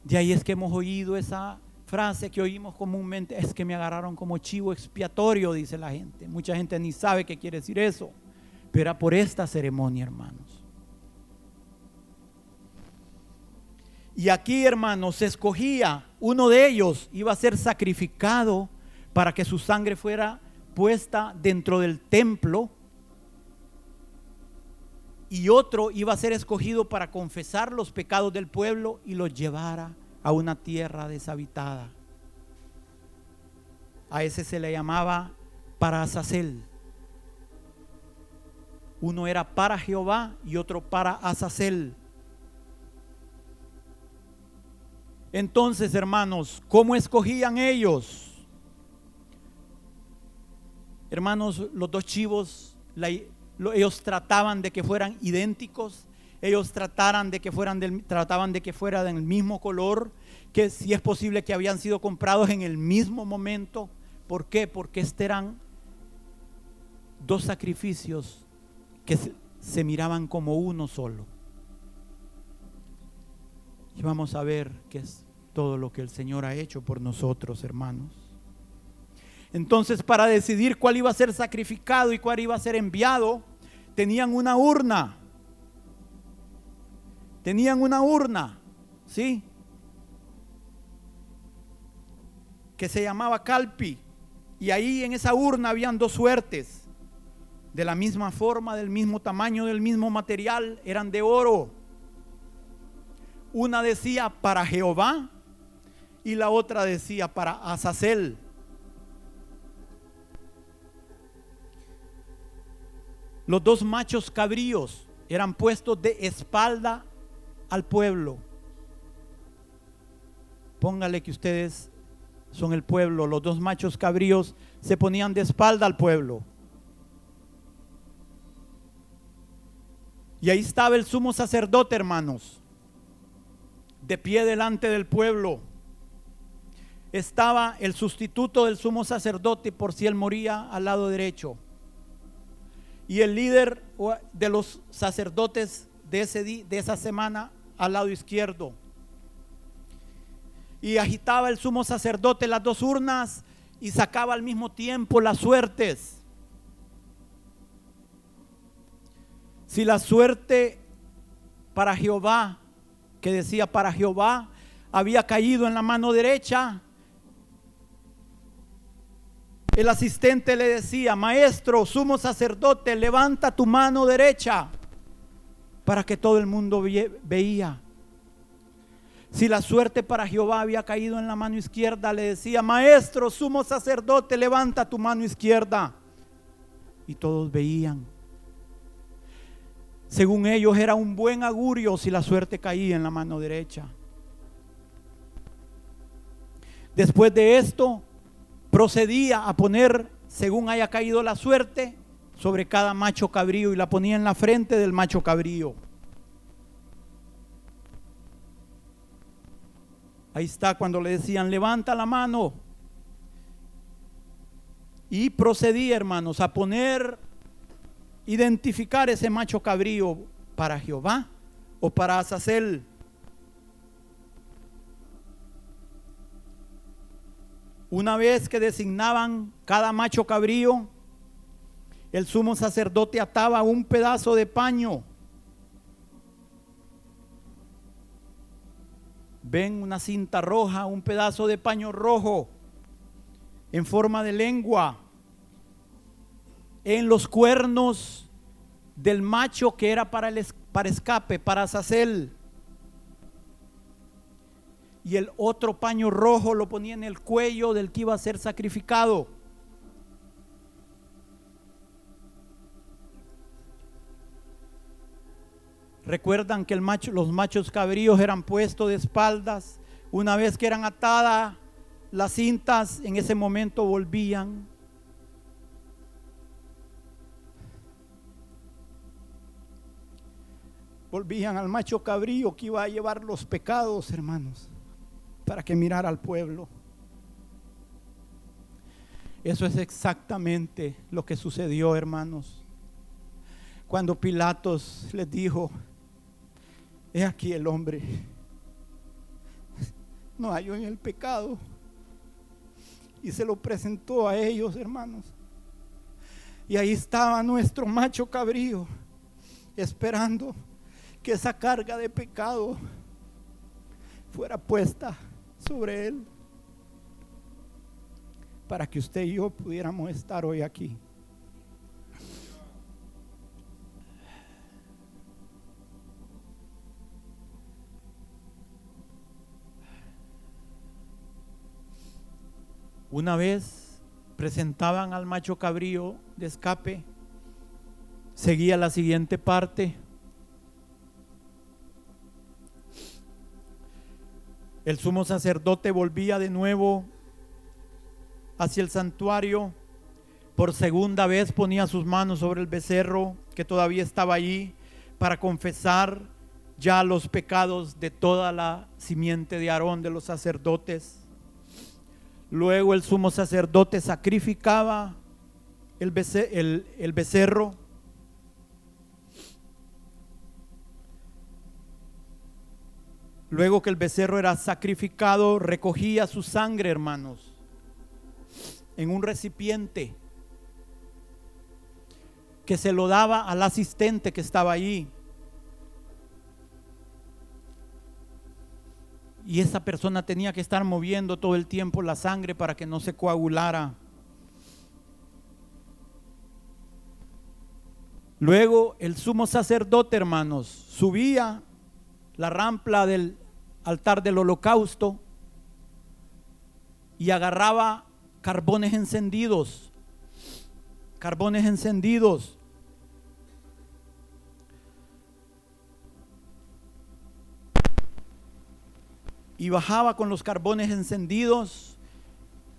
De ahí es que hemos oído esa frase que oímos comúnmente es que me agarraron como chivo expiatorio, dice la gente. Mucha gente ni sabe qué quiere decir eso, pero era por esta ceremonia, hermanos. Y aquí, hermanos, se escogía, uno de ellos iba a ser sacrificado para que su sangre fuera puesta dentro del templo y otro iba a ser escogido para confesar los pecados del pueblo y los llevara a una tierra deshabitada. A ese se le llamaba Parazacel. Uno era para Jehová y otro para Azazel. Entonces, hermanos, ¿cómo escogían ellos? Hermanos, los dos chivos, ellos trataban de que fueran idénticos, ellos trataran de que fueran del, trataban de que fuera del mismo color, que si es posible que habían sido comprados en el mismo momento. ¿Por qué? Porque estos eran dos sacrificios que se, miraban como uno solo. Y vamos a ver qué es todo lo que el Señor ha hecho por nosotros, hermanos. Entonces, para decidir cuál iba a ser sacrificado y cuál iba a ser enviado, tenían una urna. Tenían una urna, ¿sí? Que se llamaba Calpi. Y ahí en esa urna habían dos suertes. De la misma forma, del mismo tamaño, del mismo material, eran de oro. Una decía para Jehová y la otra decía para Azazel. Los dos machos cabríos eran puestos de espalda al pueblo. Póngale que ustedes son el pueblo. Los dos machos cabríos se ponían de espalda al pueblo. Y ahí estaba el sumo sacerdote, hermanos, de pie delante del pueblo. Estaba el sustituto del sumo sacerdote por si él moría al lado derecho y el líder de los sacerdotes de, ese de esa semana al lado izquierdo. Y agitaba el sumo sacerdote las dos urnas y sacaba al mismo tiempo las suertes. Si la suerte para Jehová, que decía para Jehová, había caído en la mano derecha, el asistente le decía, maestro, sumo sacerdote, levanta tu mano derecha para que todo el mundo veía. Si la suerte para Jehová había caído en la mano izquierda, le decía, maestro, sumo sacerdote, levanta tu mano izquierda. Y todos veían. Según ellos era un buen augurio si la suerte caía en la mano derecha. Después de esto, procedía a poner, según haya caído la suerte, sobre cada macho cabrío y la ponía en la frente del macho cabrío. Ahí está cuando le decían, levanta la mano. Y procedía, hermanos, a poner, identificar ese macho cabrío para Jehová o para Azazel. Una vez que designaban cada macho cabrío, el sumo sacerdote ataba un pedazo de paño. Ven una cinta roja, un pedazo de paño rojo en forma de lengua en los cuernos del macho que era para el para escape, para Azazel y el otro paño rojo lo ponía en el cuello del que iba a ser sacrificado. Recuerdan que los machos cabríos eran puestos de espaldas. Una vez que eran atadas las cintas, en ese momento volvían. Volvían al macho cabrío que iba a llevar los pecados, hermanos para que mirara al pueblo. Eso es exactamente lo que sucedió, hermanos. Cuando Pilatos les dijo, he aquí el hombre, no halló en el pecado. Y se lo presentó a ellos, hermanos. Y ahí estaba nuestro macho cabrío, esperando que esa carga de pecado fuera puesta sobre Él para que usted y yo pudiéramos estar hoy aquí. Una vez presentaban al macho cabrío de escape Seguía la siguiente parte. El sumo sacerdote volvía de nuevo hacia el santuario. Por segunda vez ponía sus manos sobre el becerro que todavía estaba allí para confesar ya los pecados de toda la simiente de Aarón, de los sacerdotes. Luego el sumo sacerdote sacrificaba el, becerro. Luego que el becerro era sacrificado, recogía su sangre, hermanos, en un recipiente que se lo daba al asistente que estaba allí. Y esa persona tenía que estar moviendo todo el tiempo la sangre para que no se coagulara. Luego el sumo sacerdote, hermanos, subía la rampla del altar del holocausto y agarraba carbones encendidos, carbones encendidos y bajaba con los carbones encendidos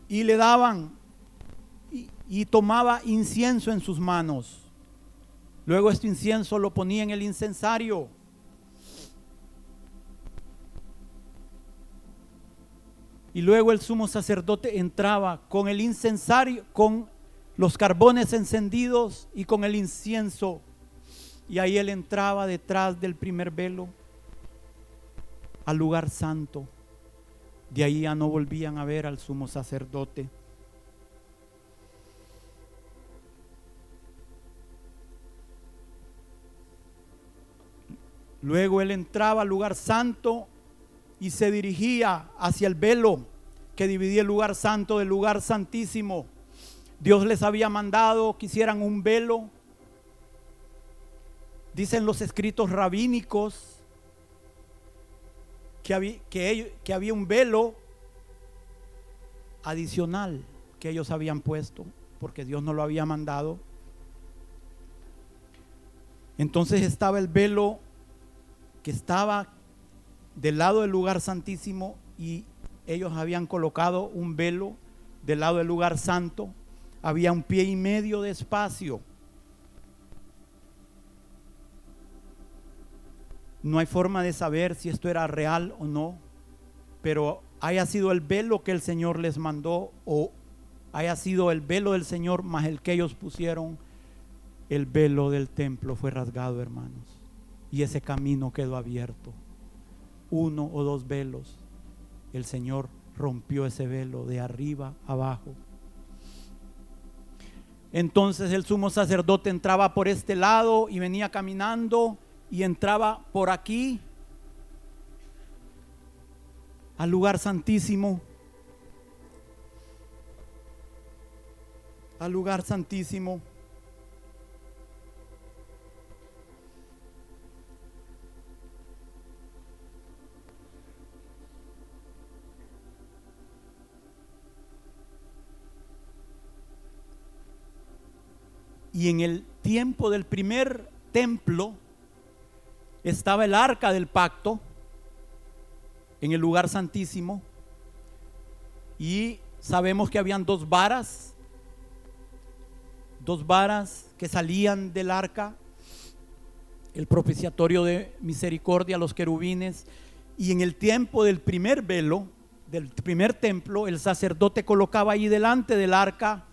y le daban y, tomaba incienso en sus manos. Luego este incienso lo ponía en el incensario. Y luego el sumo sacerdote entraba con el incensario, con los carbones encendidos y con el incienso. Y ahí él entraba detrás del primer velo al lugar santo. De ahí ya no volvían a ver al sumo sacerdote. Luego él entraba al lugar santo y se dirigía hacia el velo que dividía el lugar santo del lugar santísimo. Dios les había mandado que hicieran un velo. Dicen los escritos rabínicos que había, que, había un velo adicional que ellos habían puesto, porque Dios no lo había mandado. Entonces estaba el velo que estaba del lado del lugar santísimo y ellos habían colocado un velo del lado del lugar santo. Había un pie y medio de espacio No hay forma de saber si esto era real o no, pero haya sido el velo que el Señor les mandó o haya sido el velo del Señor más el que ellos pusieron, el velo del templo fue rasgado, hermanos. Y ese camino quedó abierto. Uno o dos velos. El Señor rompió ese velo de arriba abajo. Entonces el sumo sacerdote entraba por este lado y venía caminando y entraba por aquí al lugar santísimo, al lugar santísimo. Y en el tiempo del primer templo, estaba el arca del pacto en el lugar santísimo y sabemos que habían dos varas, dos varas que salían del arca, el propiciatorio de misericordia, los querubines, y en el tiempo del primer velo, del primer templo, el sacerdote colocaba ahí delante del arca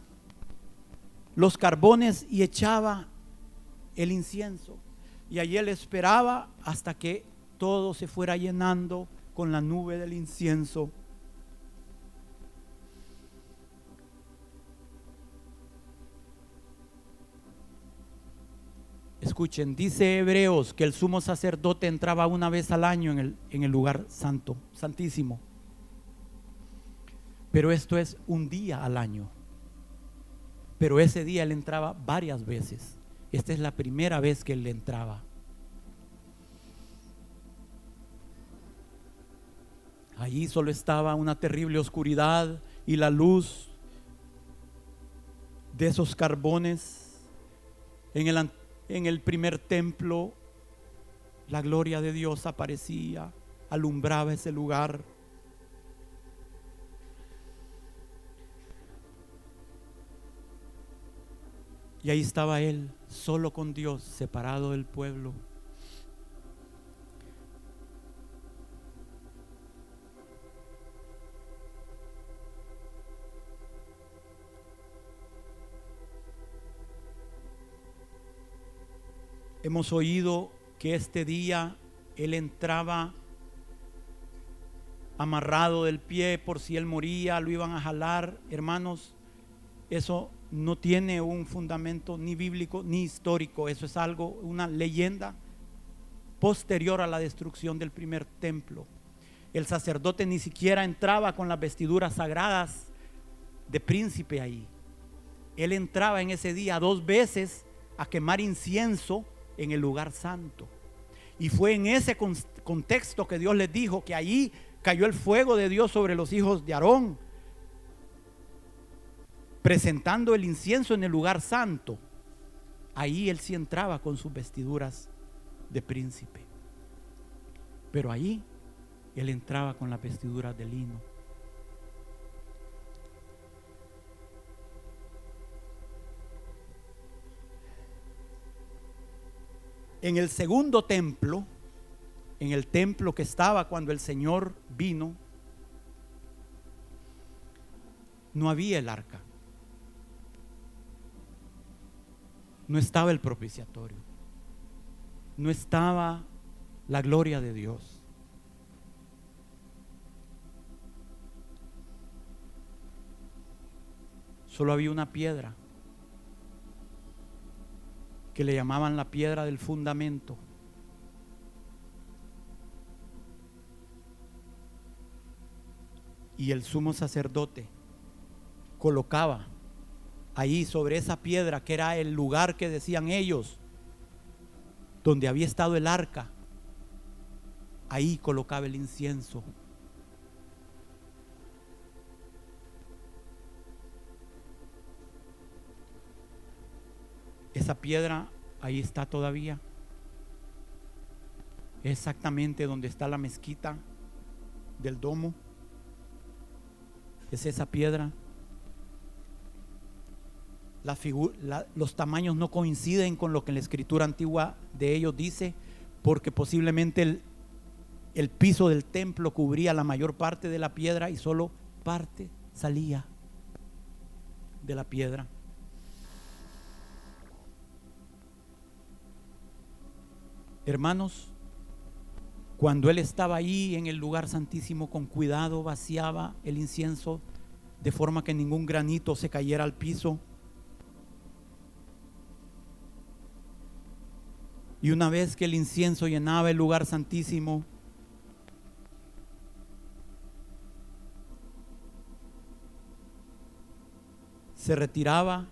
los carbones y echaba el incienso. Y allí él esperaba hasta que todo se fuera llenando con la nube del incienso. Escuchen, dice Hebreos que el sumo sacerdote entraba una vez al año en el, en el lugar santo, santísimo. Pero esto es un día al año. Pero ese día él entraba varias veces. Esta es la primera vez que él entraba. Allí solo estaba una terrible oscuridad y la luz de esos carbones. En el, en el primer templo la gloria de Dios aparecía, alumbraba ese lugar. Y ahí estaba él, solo con Dios, separado del pueblo. Hemos oído que este día él entraba amarrado del pie por si él moría, lo iban a jalar. Hermanos, eso no tiene un fundamento ni bíblico ni histórico, eso es algo, una leyenda posterior a la destrucción del primer templo. El sacerdote ni siquiera entraba con las vestiduras sagradas de príncipe ahí. Él entraba en ese día dos veces a quemar incienso en el lugar santo. Y fue en ese contexto que Dios les dijo que allí cayó el fuego de Dios sobre los hijos de Aarón, presentando el incienso en el lugar santo. Ahí él sí entraba con sus vestiduras de príncipe. Pero ahí él entraba con las vestiduras de lino. En el segundo templo, en el templo que estaba cuando el Señor vino, no había el arca. No estaba el propiciatorio. No estaba la gloria de Dios. Solo había una piedra que le llamaban la piedra del fundamento. Y el sumo sacerdote colocaba ahí sobre esa piedra, que era el lugar que decían ellos, donde había estado el arca, ahí colocaba el incienso. Esa piedra ahí está todavía. Exactamente donde está la mezquita del domo. Es esa piedra. Los tamaños no coinciden con lo que la escritura antigua de ellos dice, porque posiblemente el, el piso del templo cubría la mayor parte de la piedra y solo parte salía de la piedra. Hermanos, cuando él estaba ahí en el lugar santísimo con cuidado, vaciaba el incienso de forma que ningún granito se cayera al piso. Y una vez que el incienso llenaba el lugar santísimo, se retiraba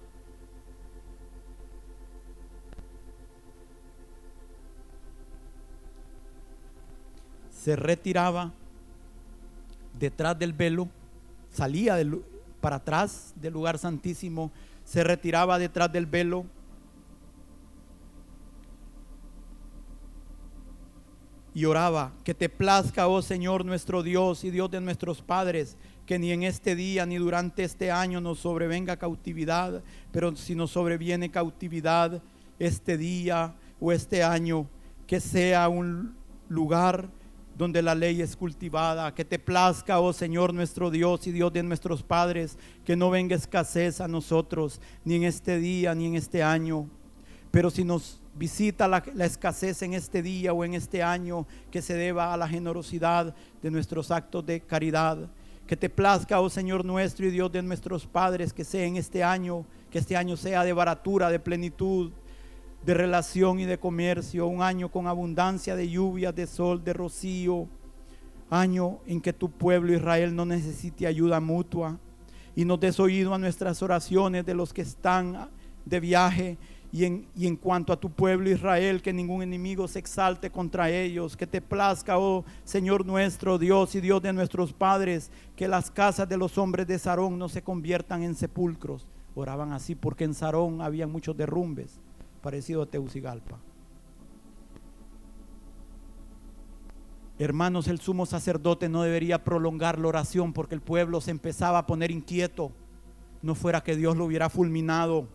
se retiraba detrás del velo, salía para atrás del lugar santísimo, se retiraba detrás del velo. Y oraba, que te plazca, oh Señor nuestro Dios y Dios de nuestros padres, que ni en este día ni durante este año nos sobrevenga cautividad, pero si nos sobreviene cautividad este día o este año, que sea un lugar donde la ley es cultivada. Que te plazca, oh Señor nuestro Dios y Dios de nuestros padres, que no venga escasez a nosotros, ni en este día, ni en este año. Pero si nos visita la, escasez en este día o en este año, que se deba a la generosidad de nuestros actos de caridad. Que te plazca, oh Señor nuestro y Dios de nuestros padres, que sea en este año, que este año sea de baratura, de plenitud, de relación y de comercio, un año con abundancia de lluvia, de sol, de rocío, año en que tu pueblo Israel no necesite ayuda mutua y nos des oído a nuestras oraciones de los que están de viaje y en, cuanto a tu pueblo Israel, que ningún enemigo se exalte contra ellos, que te plazca, oh Señor nuestro Dios y Dios de nuestros padres, que las casas de los hombres de Sarón no se conviertan en sepulcros. Oraban así porque en Sarón había muchos derrumbes parecido a Teucigalpa. Hermanos, el sumo sacerdote no debería prolongar la oración porque el pueblo se empezaba a poner inquieto. No fuera que Dios lo hubiera fulminado.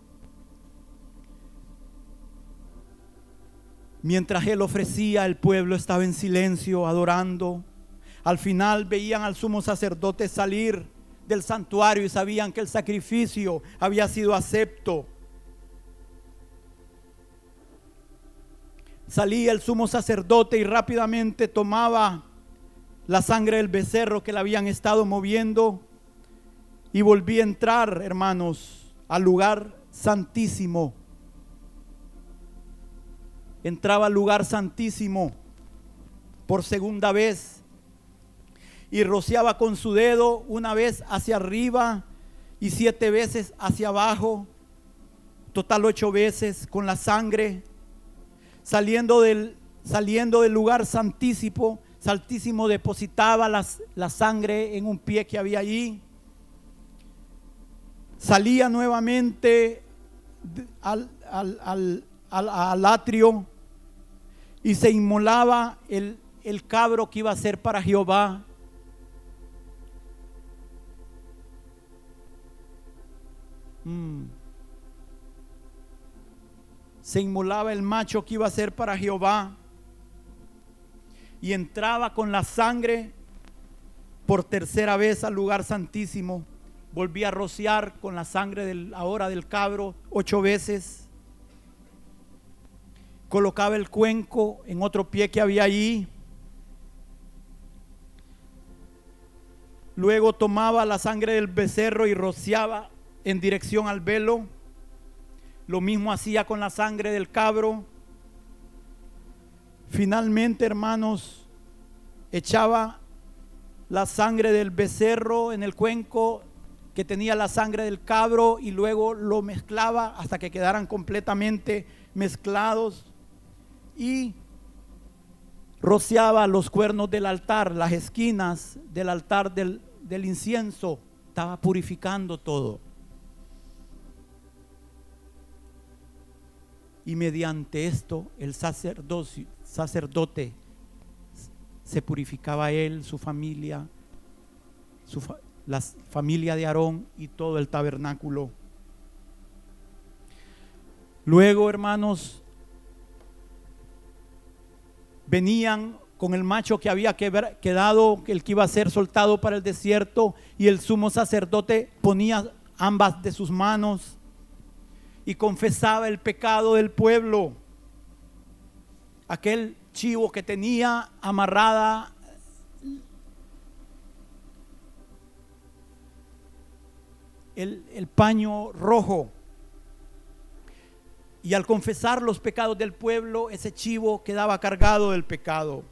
Mientras él ofrecía, el pueblo estaba en silencio, adorando. Al final veían al sumo sacerdote salir del santuario y sabían que el sacrificio había sido acepto. Salía el sumo sacerdote y rápidamente tomaba la sangre del becerro que le habían estado moviendo y volvía a entrar, hermanos, al lugar santísimo. Entraba al lugar santísimo por segunda vez y rociaba con su dedo una vez hacia arriba y siete veces hacia abajo, total ocho veces con la sangre saliendo del, saliendo del lugar santísimo, santísimo depositaba la sangre en un pie que había allí. Salía nuevamente al, al, atrio y se inmolaba el, cabro que iba a ser para Jehová. Mm se inmolaba el macho que iba a ser para Jehová y entraba con la sangre por tercera vez al lugar santísimo. Volvía a rociar con la sangre del, ahora del cabro ocho veces. Colocaba el cuenco en otro pie que había allí. Luego tomaba la sangre del becerro y rociaba en dirección al velo lo mismo hacía con la sangre del cabro. Finalmente, hermanos, echaba la sangre del becerro en el cuenco que tenía la sangre del cabro y luego lo mezclaba hasta que quedaran completamente mezclados y rociaba los cuernos del altar, las esquinas del altar del, incienso, estaba purificando todo. y mediante esto el sacerdote se purificaba él, su familia, la familia de Aarón y todo el tabernáculo. Luego, hermanos, venían con el macho que había quedado, el que iba a ser soltado para el desierto, y el sumo sacerdote ponía ambas de sus manos y confesaba el pecado del pueblo. Aquel chivo que tenía amarrada el, el paño rojo. Y al confesar los pecados del pueblo, ese chivo quedaba cargado del pecado.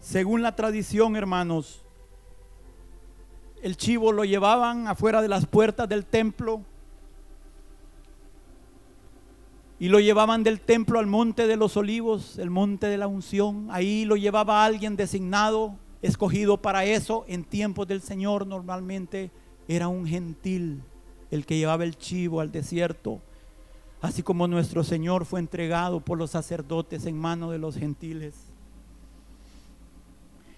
Según la tradición, hermanos, el chivo lo llevaban afuera de las puertas del templo y lo llevaban del templo al monte de los olivos, el monte de la unción. Ahí lo llevaba alguien designado, escogido para eso. En tiempos del Señor normalmente era un gentil el que llevaba el chivo al desierto. Así como nuestro Señor fue entregado por los sacerdotes en manos de los gentiles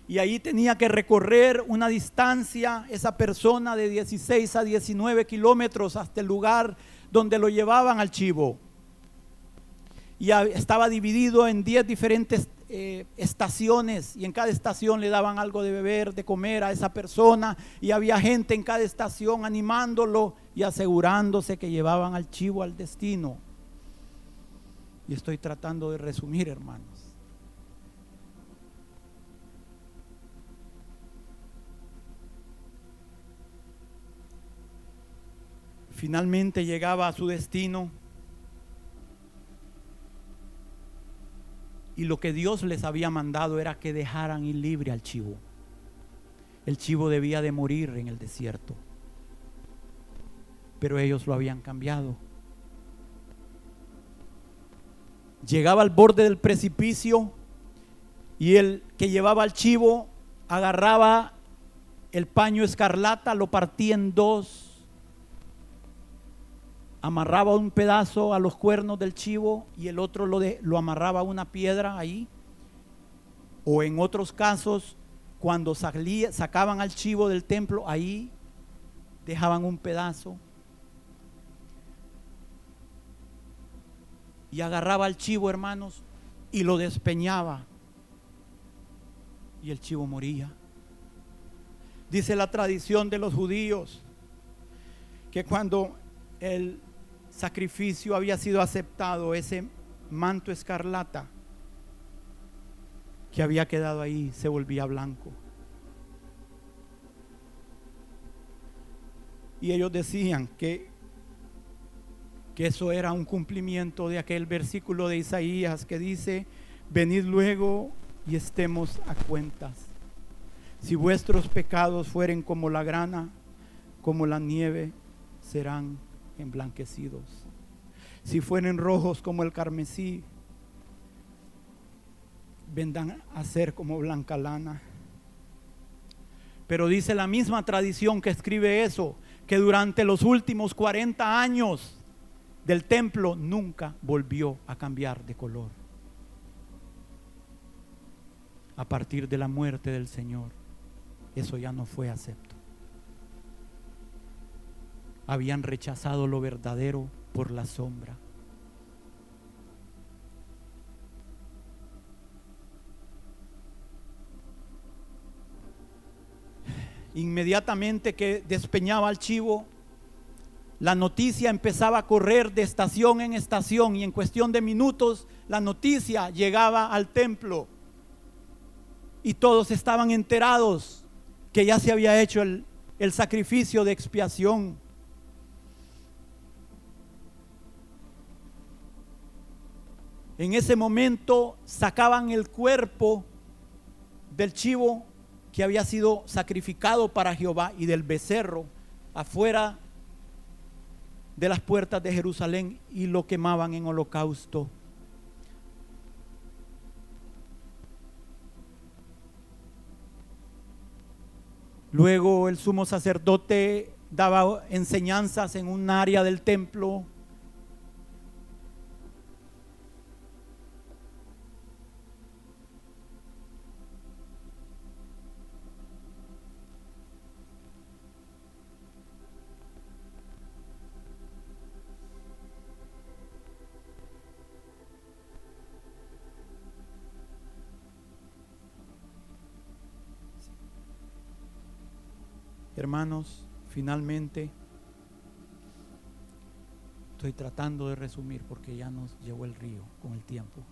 y ahí tenía que recorrer una distancia esa persona de 16 a 19 kilómetros hasta el lugar donde lo llevaban al chivo. Y estaba dividido en 10 diferentes eh, estaciones y en cada estación le daban algo de beber, de comer a esa persona y había gente en cada estación animándolo y asegurándose que llevaban al chivo al destino. Y estoy tratando de resumir, hermanos. finalmente llegaba a su destino. Y lo que Dios les había mandado era que dejaran ir libre al chivo. El chivo debía de morir en el desierto. Pero ellos lo habían cambiado. Llegaba al borde del precipicio y el que llevaba al chivo agarraba el paño escarlata, lo partía en dos, amarraba un pedazo a los cuernos del chivo y el otro lo, de, lo amarraba a una piedra ahí. O en otros casos, cuando salía, sacaban al chivo del templo, ahí dejaban un pedazo y agarraba al chivo, hermanos, y lo despeñaba. Y el chivo moría. Dice la tradición de los judíos que cuando el sacrificio había sido aceptado, ese manto escarlata que había quedado ahí se volvía blanco. Y ellos decían que que eso era un cumplimiento de aquel versículo de Isaías que dice, venid luego y estemos a cuentas. Si vuestros pecados fueren como la grana, como la nieve, serán emblanquecidos. Si fueren rojos como el carmesí, vendrán a ser como blanca lana. Pero dice la misma tradición que escribe eso, que durante los últimos 40 años del templo nunca volvió a cambiar de color. A partir de la muerte del Señor, eso ya no fue acepto. Habían rechazado lo verdadero por la sombra. Inmediatamente que despeñaba al chivo, la noticia empezaba a correr de estación en estación y en cuestión de minutos la noticia llegaba al templo y todos estaban enterados que ya se había hecho el, el sacrificio de expiación. En ese momento sacaban el cuerpo del chivo que había sido sacrificado para Jehová y del becerro afuera de las puertas de Jerusalén y lo quemaban en holocausto. Luego el sumo sacerdote daba enseñanzas en un área del templo Hermanos, finalmente, estoy tratando de resumir porque ya nos llevó el río con el tiempo.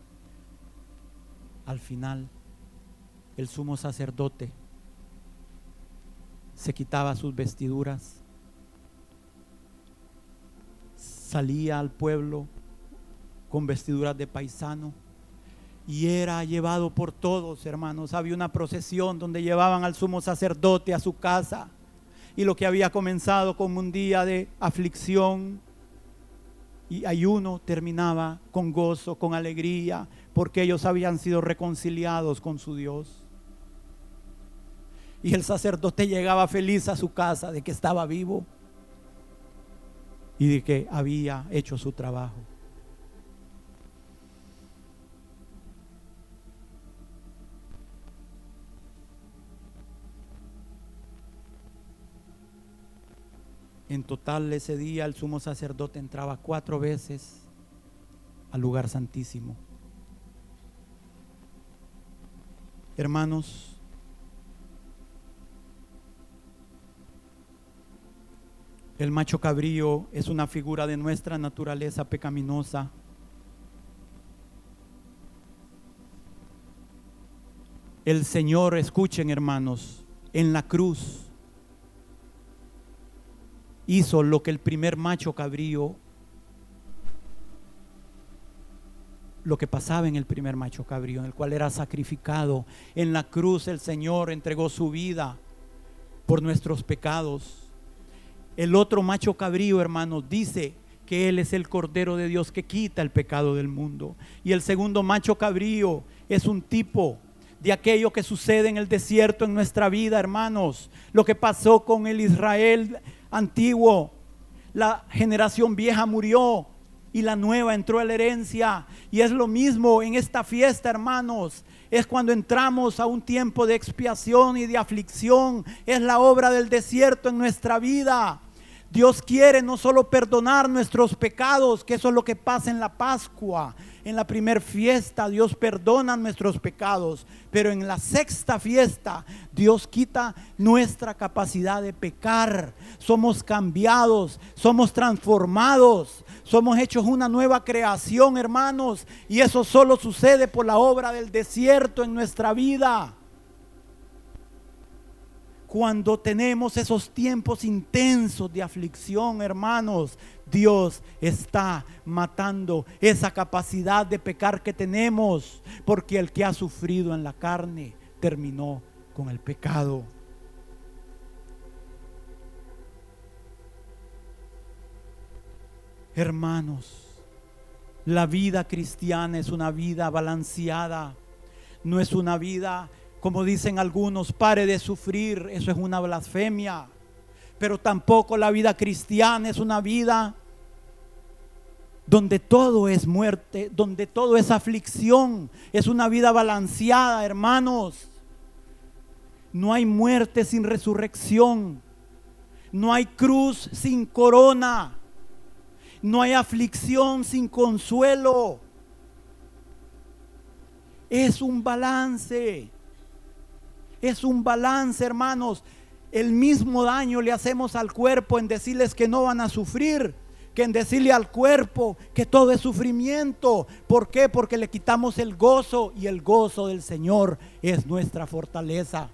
Al final, el sumo sacerdote se quitaba sus vestiduras, salía al pueblo con vestiduras de paisano y era llevado por todos, hermanos. Había una procesión donde llevaban al sumo sacerdote a su casa y lo que había comenzado como un día de aflicción y ayuno terminaba con gozo, con alegría, porque ellos habían sido reconciliados con su Dios. Y el sacerdote llegaba feliz a su casa de que estaba vivo y de que había hecho su trabajo. En total ese día el sumo sacerdote entraba cuatro veces al lugar santísimo. Hermanos, el macho cabrío es una figura de nuestra naturaleza pecaminosa. El Señor, escuchen hermanos, en la cruz hizo lo que el primer macho cabrío, lo que pasaba en el primer macho cabrío, en el cual era sacrificado. En la cruz el Señor entregó su vida por nuestros pecados. El otro macho cabrío, hermanos, dice que Él es el Cordero de Dios que quita el pecado del mundo. Y el segundo macho cabrío es un tipo de aquello que sucede en el desierto en nuestra vida, hermanos. Lo que pasó con el Israel antiguo. La generación vieja murió y la nueva entró a la herencia. Y es lo mismo en esta fiesta, hermanos. Es cuando entramos a un tiempo de expiación y de aflicción. Es la obra del desierto en nuestra vida. Dios quiere no solo perdonar nuestros pecados, que eso es lo que pasa en la Pascua. En la primera fiesta Dios perdona nuestros pecados, pero en la sexta fiesta Dios quita nuestra capacidad de pecar. Somos cambiados, somos transformados, somos hechos una nueva creación, hermanos, y eso solo sucede por la obra del desierto en nuestra vida cuando tenemos esos tiempos intensos de aflicción, hermanos, Dios está matando esa capacidad de pecar que tenemos, porque el que ha sufrido en la carne terminó con el pecado. Hermanos, la vida cristiana es una vida balanceada, no es una vida como dicen algunos, pare de sufrir, eso es una blasfemia. Pero tampoco la vida cristiana es una vida donde todo es muerte, donde todo es aflicción. Es una vida balanceada, hermanos. No hay muerte sin resurrección. No hay cruz sin corona. No hay aflicción sin consuelo. Es un balance. Es un balance, hermanos. El mismo daño le hacemos al cuerpo en decirles que no van a sufrir, que en decirle al cuerpo que todo es sufrimiento. ¿Por qué? Porque le quitamos el gozo y el gozo del Señor es nuestra fortaleza.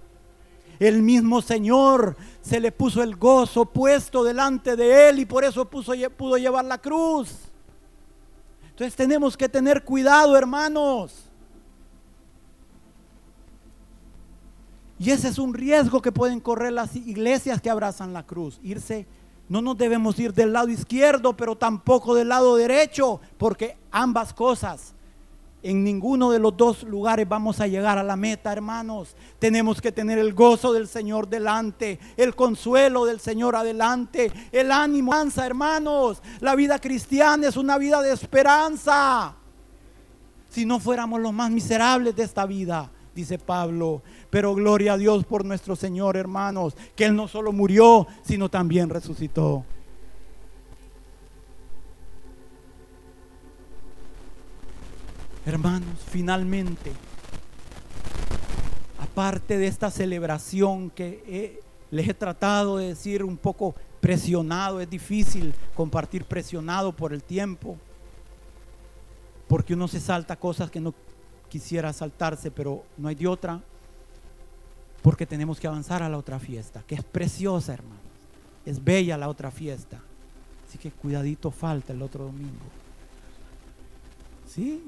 El mismo Señor se le puso el gozo puesto delante de él y por eso puso, pudo llevar la cruz. Entonces tenemos que tener cuidado, hermanos. Y ese es un riesgo que pueden correr las iglesias que abrazan la cruz. Irse, no nos debemos ir del lado izquierdo, pero tampoco del lado derecho, porque ambas cosas, en ninguno de los dos lugares vamos a llegar a la meta, hermanos. Tenemos que tener el gozo del Señor delante, el consuelo del Señor adelante, el ánimo, hermanos. La vida cristiana es una vida de esperanza. Si no fuéramos los más miserables de esta vida, dice Pablo, pero gloria a Dios por nuestro Señor, hermanos, que Él no solo murió, sino también resucitó. Hermanos, finalmente, aparte de esta celebración que les he tratado de decir un poco presionado, es difícil compartir presionado por el tiempo, porque uno se salta cosas que no quisiera saltarse, pero no hay de otra porque tenemos que avanzar a la otra fiesta, que es preciosa, hermanos. Es bella la otra fiesta. Así que cuidadito falta el otro domingo. Sí,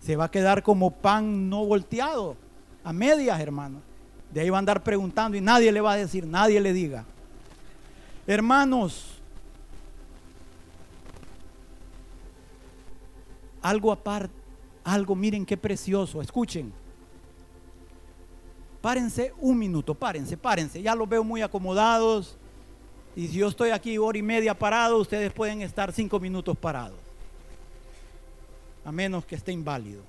se va a quedar como pan no volteado, a medias, hermanos. De ahí va a andar preguntando y nadie le va a decir, nadie le diga. Hermanos, algo aparte, algo, miren qué precioso, escuchen. Párense un minuto, párense, párense. Ya los veo muy acomodados. Y si yo estoy aquí hora y media parado, ustedes pueden estar cinco minutos parados. A menos que esté inválido.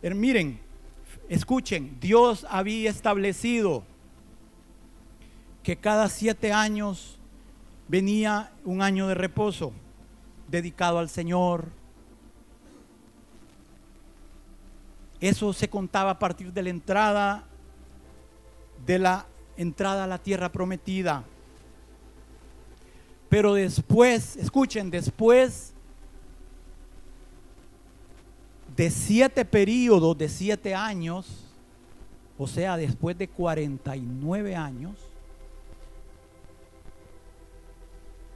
Pero miren, escuchen, Dios había establecido que cada siete años venía un año de reposo dedicado al Señor, Eso se contaba a partir de la entrada de la entrada a la tierra prometida. Pero después, escuchen, después de siete periodos de siete años, o sea, después de 49 años,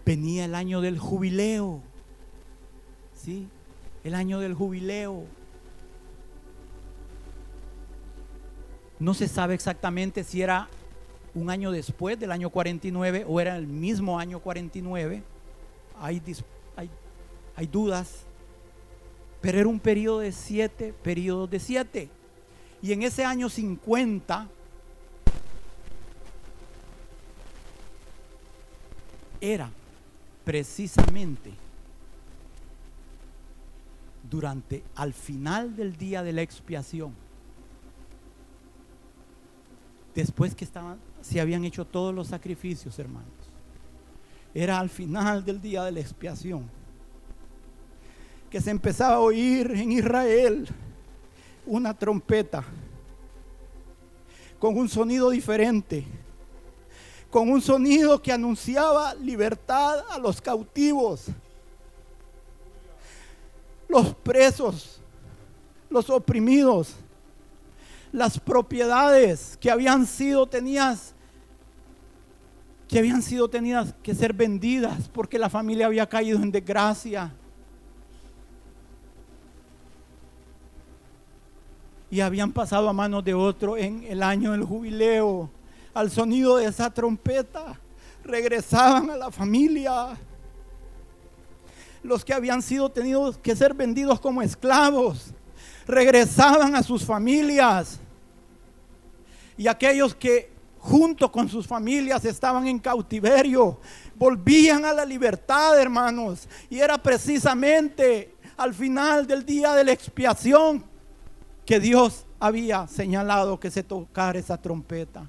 venía el año del jubileo. ¿Sí? El año del jubileo. No se sabe exactamente si era un año después del año 49 o era el mismo año 49. Hay, hay, hay dudas. Pero era un periodo de siete periodos de siete. Y en ese año 50 era precisamente durante al final del día de la expiación, después que se habían hecho todos los sacrificios, hermanos, era al final del día de la expiación. Que se empezaba a oír en Israel una trompeta con un sonido diferente, con un sonido que anunciaba libertad a los cautivos, los presos, los oprimidos, las propiedades que habían sido tenidas que habían sido tenidas que ser vendidas porque la familia había caído en desgracia. Y habían pasado a manos de otro en el año del jubileo. Al sonido de esa trompeta regresaban a la familia. Los que habían sido tenidos que ser vendidos como esclavos regresaban a sus familias. Y aquellos que junto con sus familias estaban en cautiverio, volvían a la libertad, hermanos. Y era precisamente al final del día de la expiación que Dios había señalado que se tocara esa trompeta.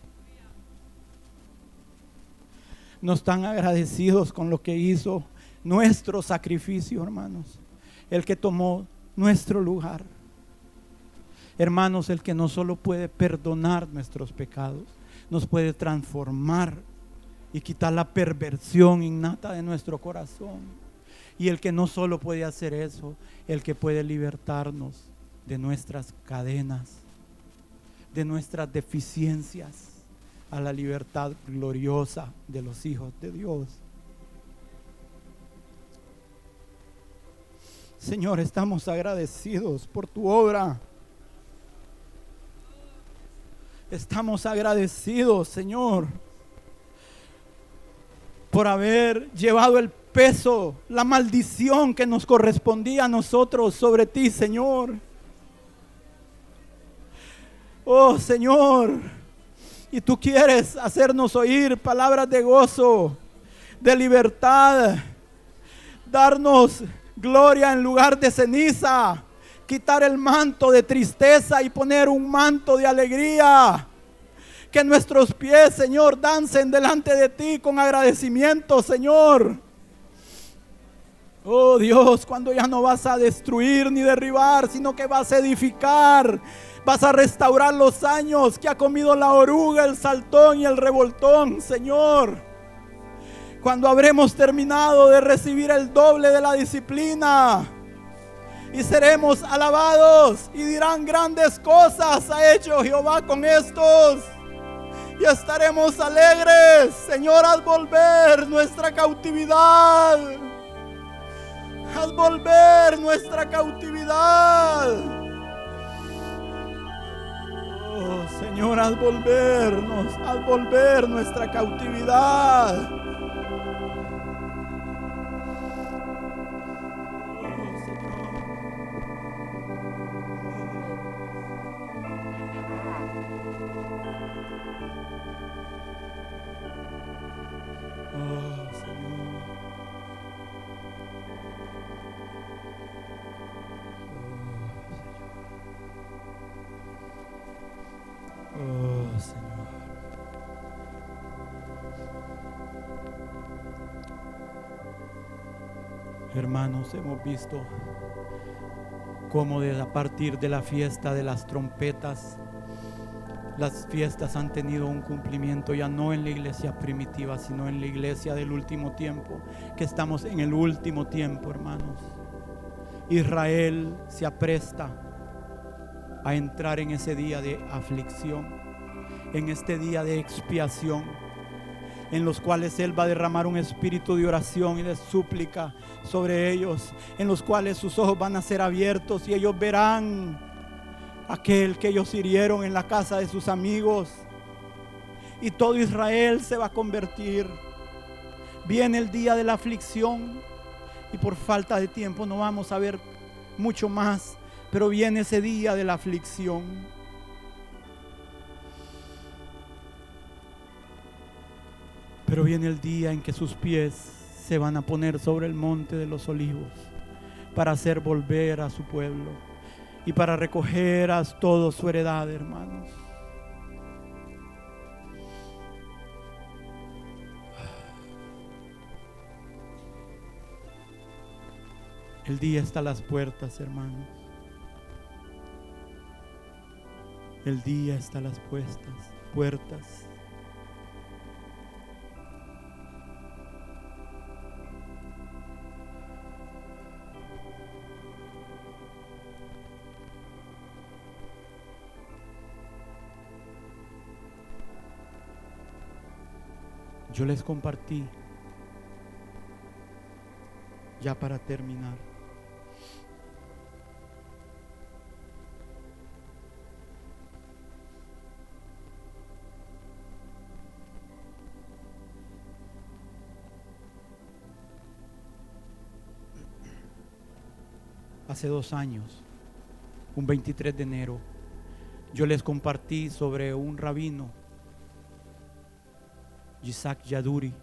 No están agradecidos con lo que hizo nuestro sacrificio, hermanos. El que tomó nuestro lugar. Hermanos, el que no solo puede perdonar nuestros pecados, nos puede transformar y quitar la perversión innata de nuestro corazón. Y el que no solo puede hacer eso, el que puede libertarnos de nuestras cadenas, de nuestras deficiencias, a la libertad gloriosa de los hijos de Dios. Señor, estamos agradecidos por tu obra. Estamos agradecidos, Señor, por haber llevado el peso, la maldición que nos correspondía a nosotros sobre ti, Señor. Oh, Señor, y tú quieres hacernos oír palabras de gozo, de libertad, darnos gloria en lugar de ceniza quitar el manto de tristeza y poner un manto de alegría. Que nuestros pies, Señor, dancen delante de ti con agradecimiento, Señor. Oh Dios, cuando ya no vas a destruir ni derribar, sino que vas a edificar, vas a restaurar los años que ha comido la oruga, el saltón y el revoltón, Señor. Cuando habremos terminado de recibir el doble de la disciplina y seremos alabados y dirán grandes cosas ha hecho Jehová con estos. Y estaremos alegres, Señor, haz volver nuestra cautividad. Haz volver nuestra cautividad. Oh, Señor, haz volvernos, haz volver nuestra cautividad. Hermanos, hemos visto cómo desde a partir de la fiesta de las trompetas, las fiestas han tenido un cumplimiento ya no en la iglesia primitiva, sino en la iglesia del último tiempo, que estamos en el último tiempo, hermanos. Israel se apresta a entrar en ese día de aflicción, en este día de expiación en los cuales Él va a derramar un espíritu de oración y de súplica sobre ellos, en los cuales sus ojos van a ser abiertos y ellos verán aquel que ellos hirieron en la casa de sus amigos. Y todo Israel se va a convertir. Viene el día de la aflicción y por falta de tiempo no vamos a ver mucho más, pero viene ese día de la aflicción. Pero viene el día en que sus pies se van a poner sobre el monte de los olivos para hacer volver a su pueblo y para recoger a todo su heredad, hermanos. El día está a las puertas, hermanos. El día está a las puestas, puertas. Yo les compartí, ya para terminar, hace dos años, un 23 de enero, yo les compartí sobre un rabino, Isaac Yaduri,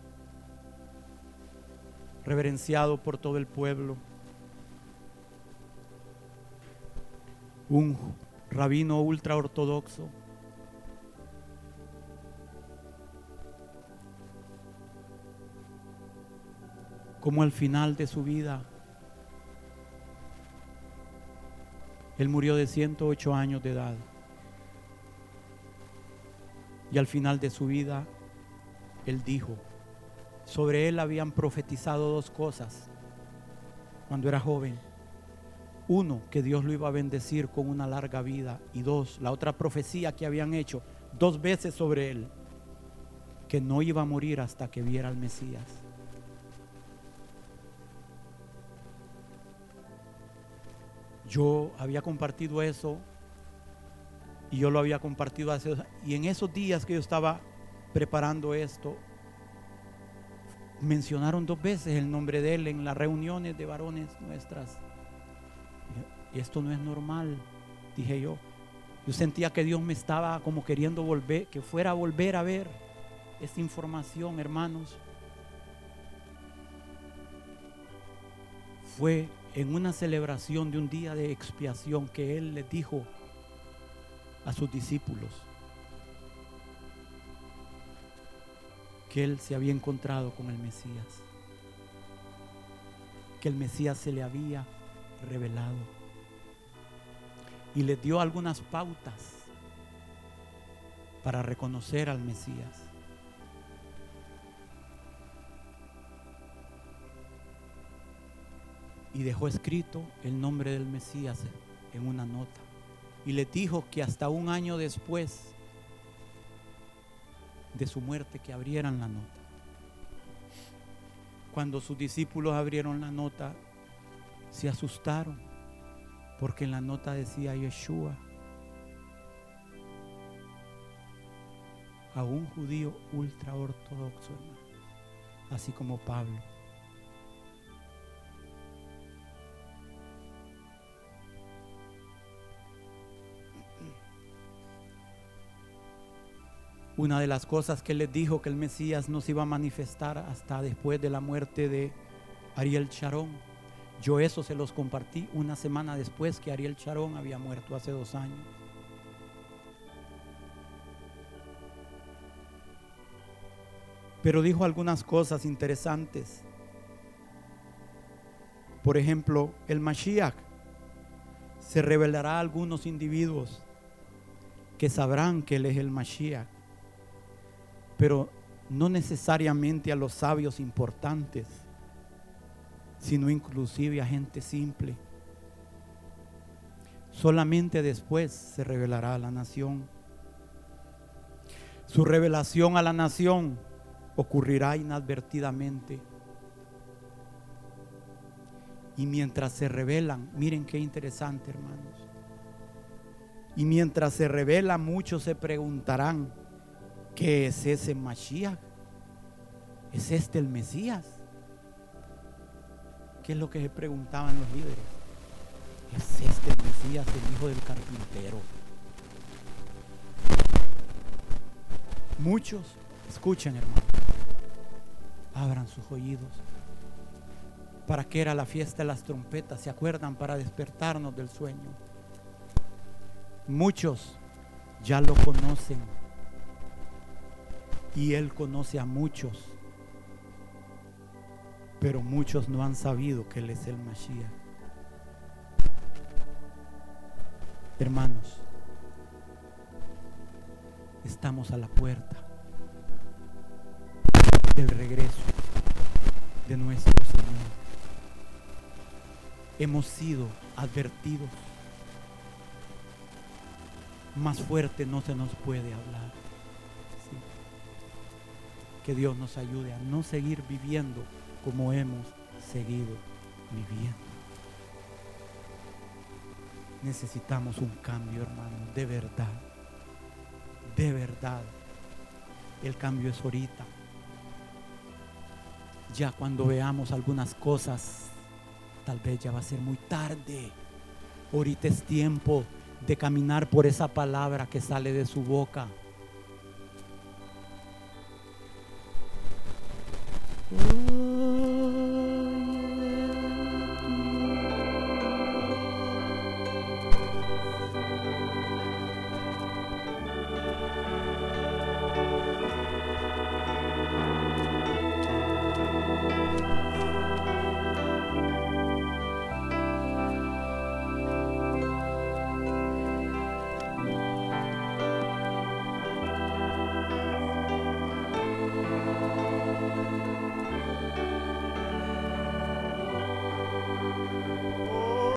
reverenciado por todo el pueblo, un rabino ultra ortodoxo, como al final de su vida Él murió de 108 años de edad. Y al final de su vida, Él dijo, sobre Él habían profetizado dos cosas cuando era joven. Uno, que Dios lo iba a bendecir con una larga vida. Y dos, la otra profecía que habían hecho dos veces sobre Él, que no iba a morir hasta que viera al Mesías. Yo había compartido eso y yo lo había compartido hace Y en esos días que yo estaba preparando esto, mencionaron dos veces el nombre de él en las reuniones de varones nuestras. Y esto no es normal, dije yo. Yo sentía que Dios me estaba como queriendo volver, que fuera a volver a ver esta información, hermanos. Fue en una celebración de un día de expiación que Él le dijo a sus discípulos que Él se había encontrado con el Mesías, que el Mesías se le había revelado y le dio algunas pautas para reconocer al Mesías. y dejó escrito el nombre del Mesías en una nota. Y le dijo que hasta un año después de su muerte que abrieran la nota. Cuando sus discípulos abrieron la nota, se asustaron porque en la nota decía Yeshua. A un judío ultra ortodoxo, así como Pablo. Una de las cosas que les dijo que el Mesías no se iba a manifestar hasta después de la muerte de Ariel Charón. Yo eso se los compartí una semana después que Ariel Charón había muerto hace dos años. Pero dijo algunas cosas interesantes. Por ejemplo, el Mashiach se revelará a algunos individuos que sabrán que Él es el Mashiach pero no necesariamente a los sabios importantes, sino inclusive a gente simple. Solamente después se revelará a la nación. Su revelación a la nación ocurrirá inadvertidamente. Y mientras se revelan, miren qué interesante hermanos. Y mientras se revela, muchos se preguntarán, ¿Qué es ese Mashiach? ¿Es este el Mesías? ¿Qué es lo que se preguntaban los líderes? Es este Mesías, el hijo del carpintero. Muchos, escuchen hermano, abran sus oídos. ¿Para qué era la fiesta de las trompetas? ¿Se acuerdan? Para despertarnos del sueño. Muchos ya lo conocen y Él conoce a muchos, pero muchos no han sabido que Él es el Mashiach. Hermanos, estamos a la puerta del regreso de nuestro Señor. Hemos sido advertidos. Más fuerte no se nos puede hablar. Que Dios nos ayude a no seguir viviendo como hemos seguido viviendo. Necesitamos un cambio, hermano, de verdad. De verdad. El cambio es ahorita. Ya cuando veamos algunas cosas, tal vez ya va a ser muy tarde. Ahorita es tiempo de caminar por esa palabra que sale de su boca. Ooh.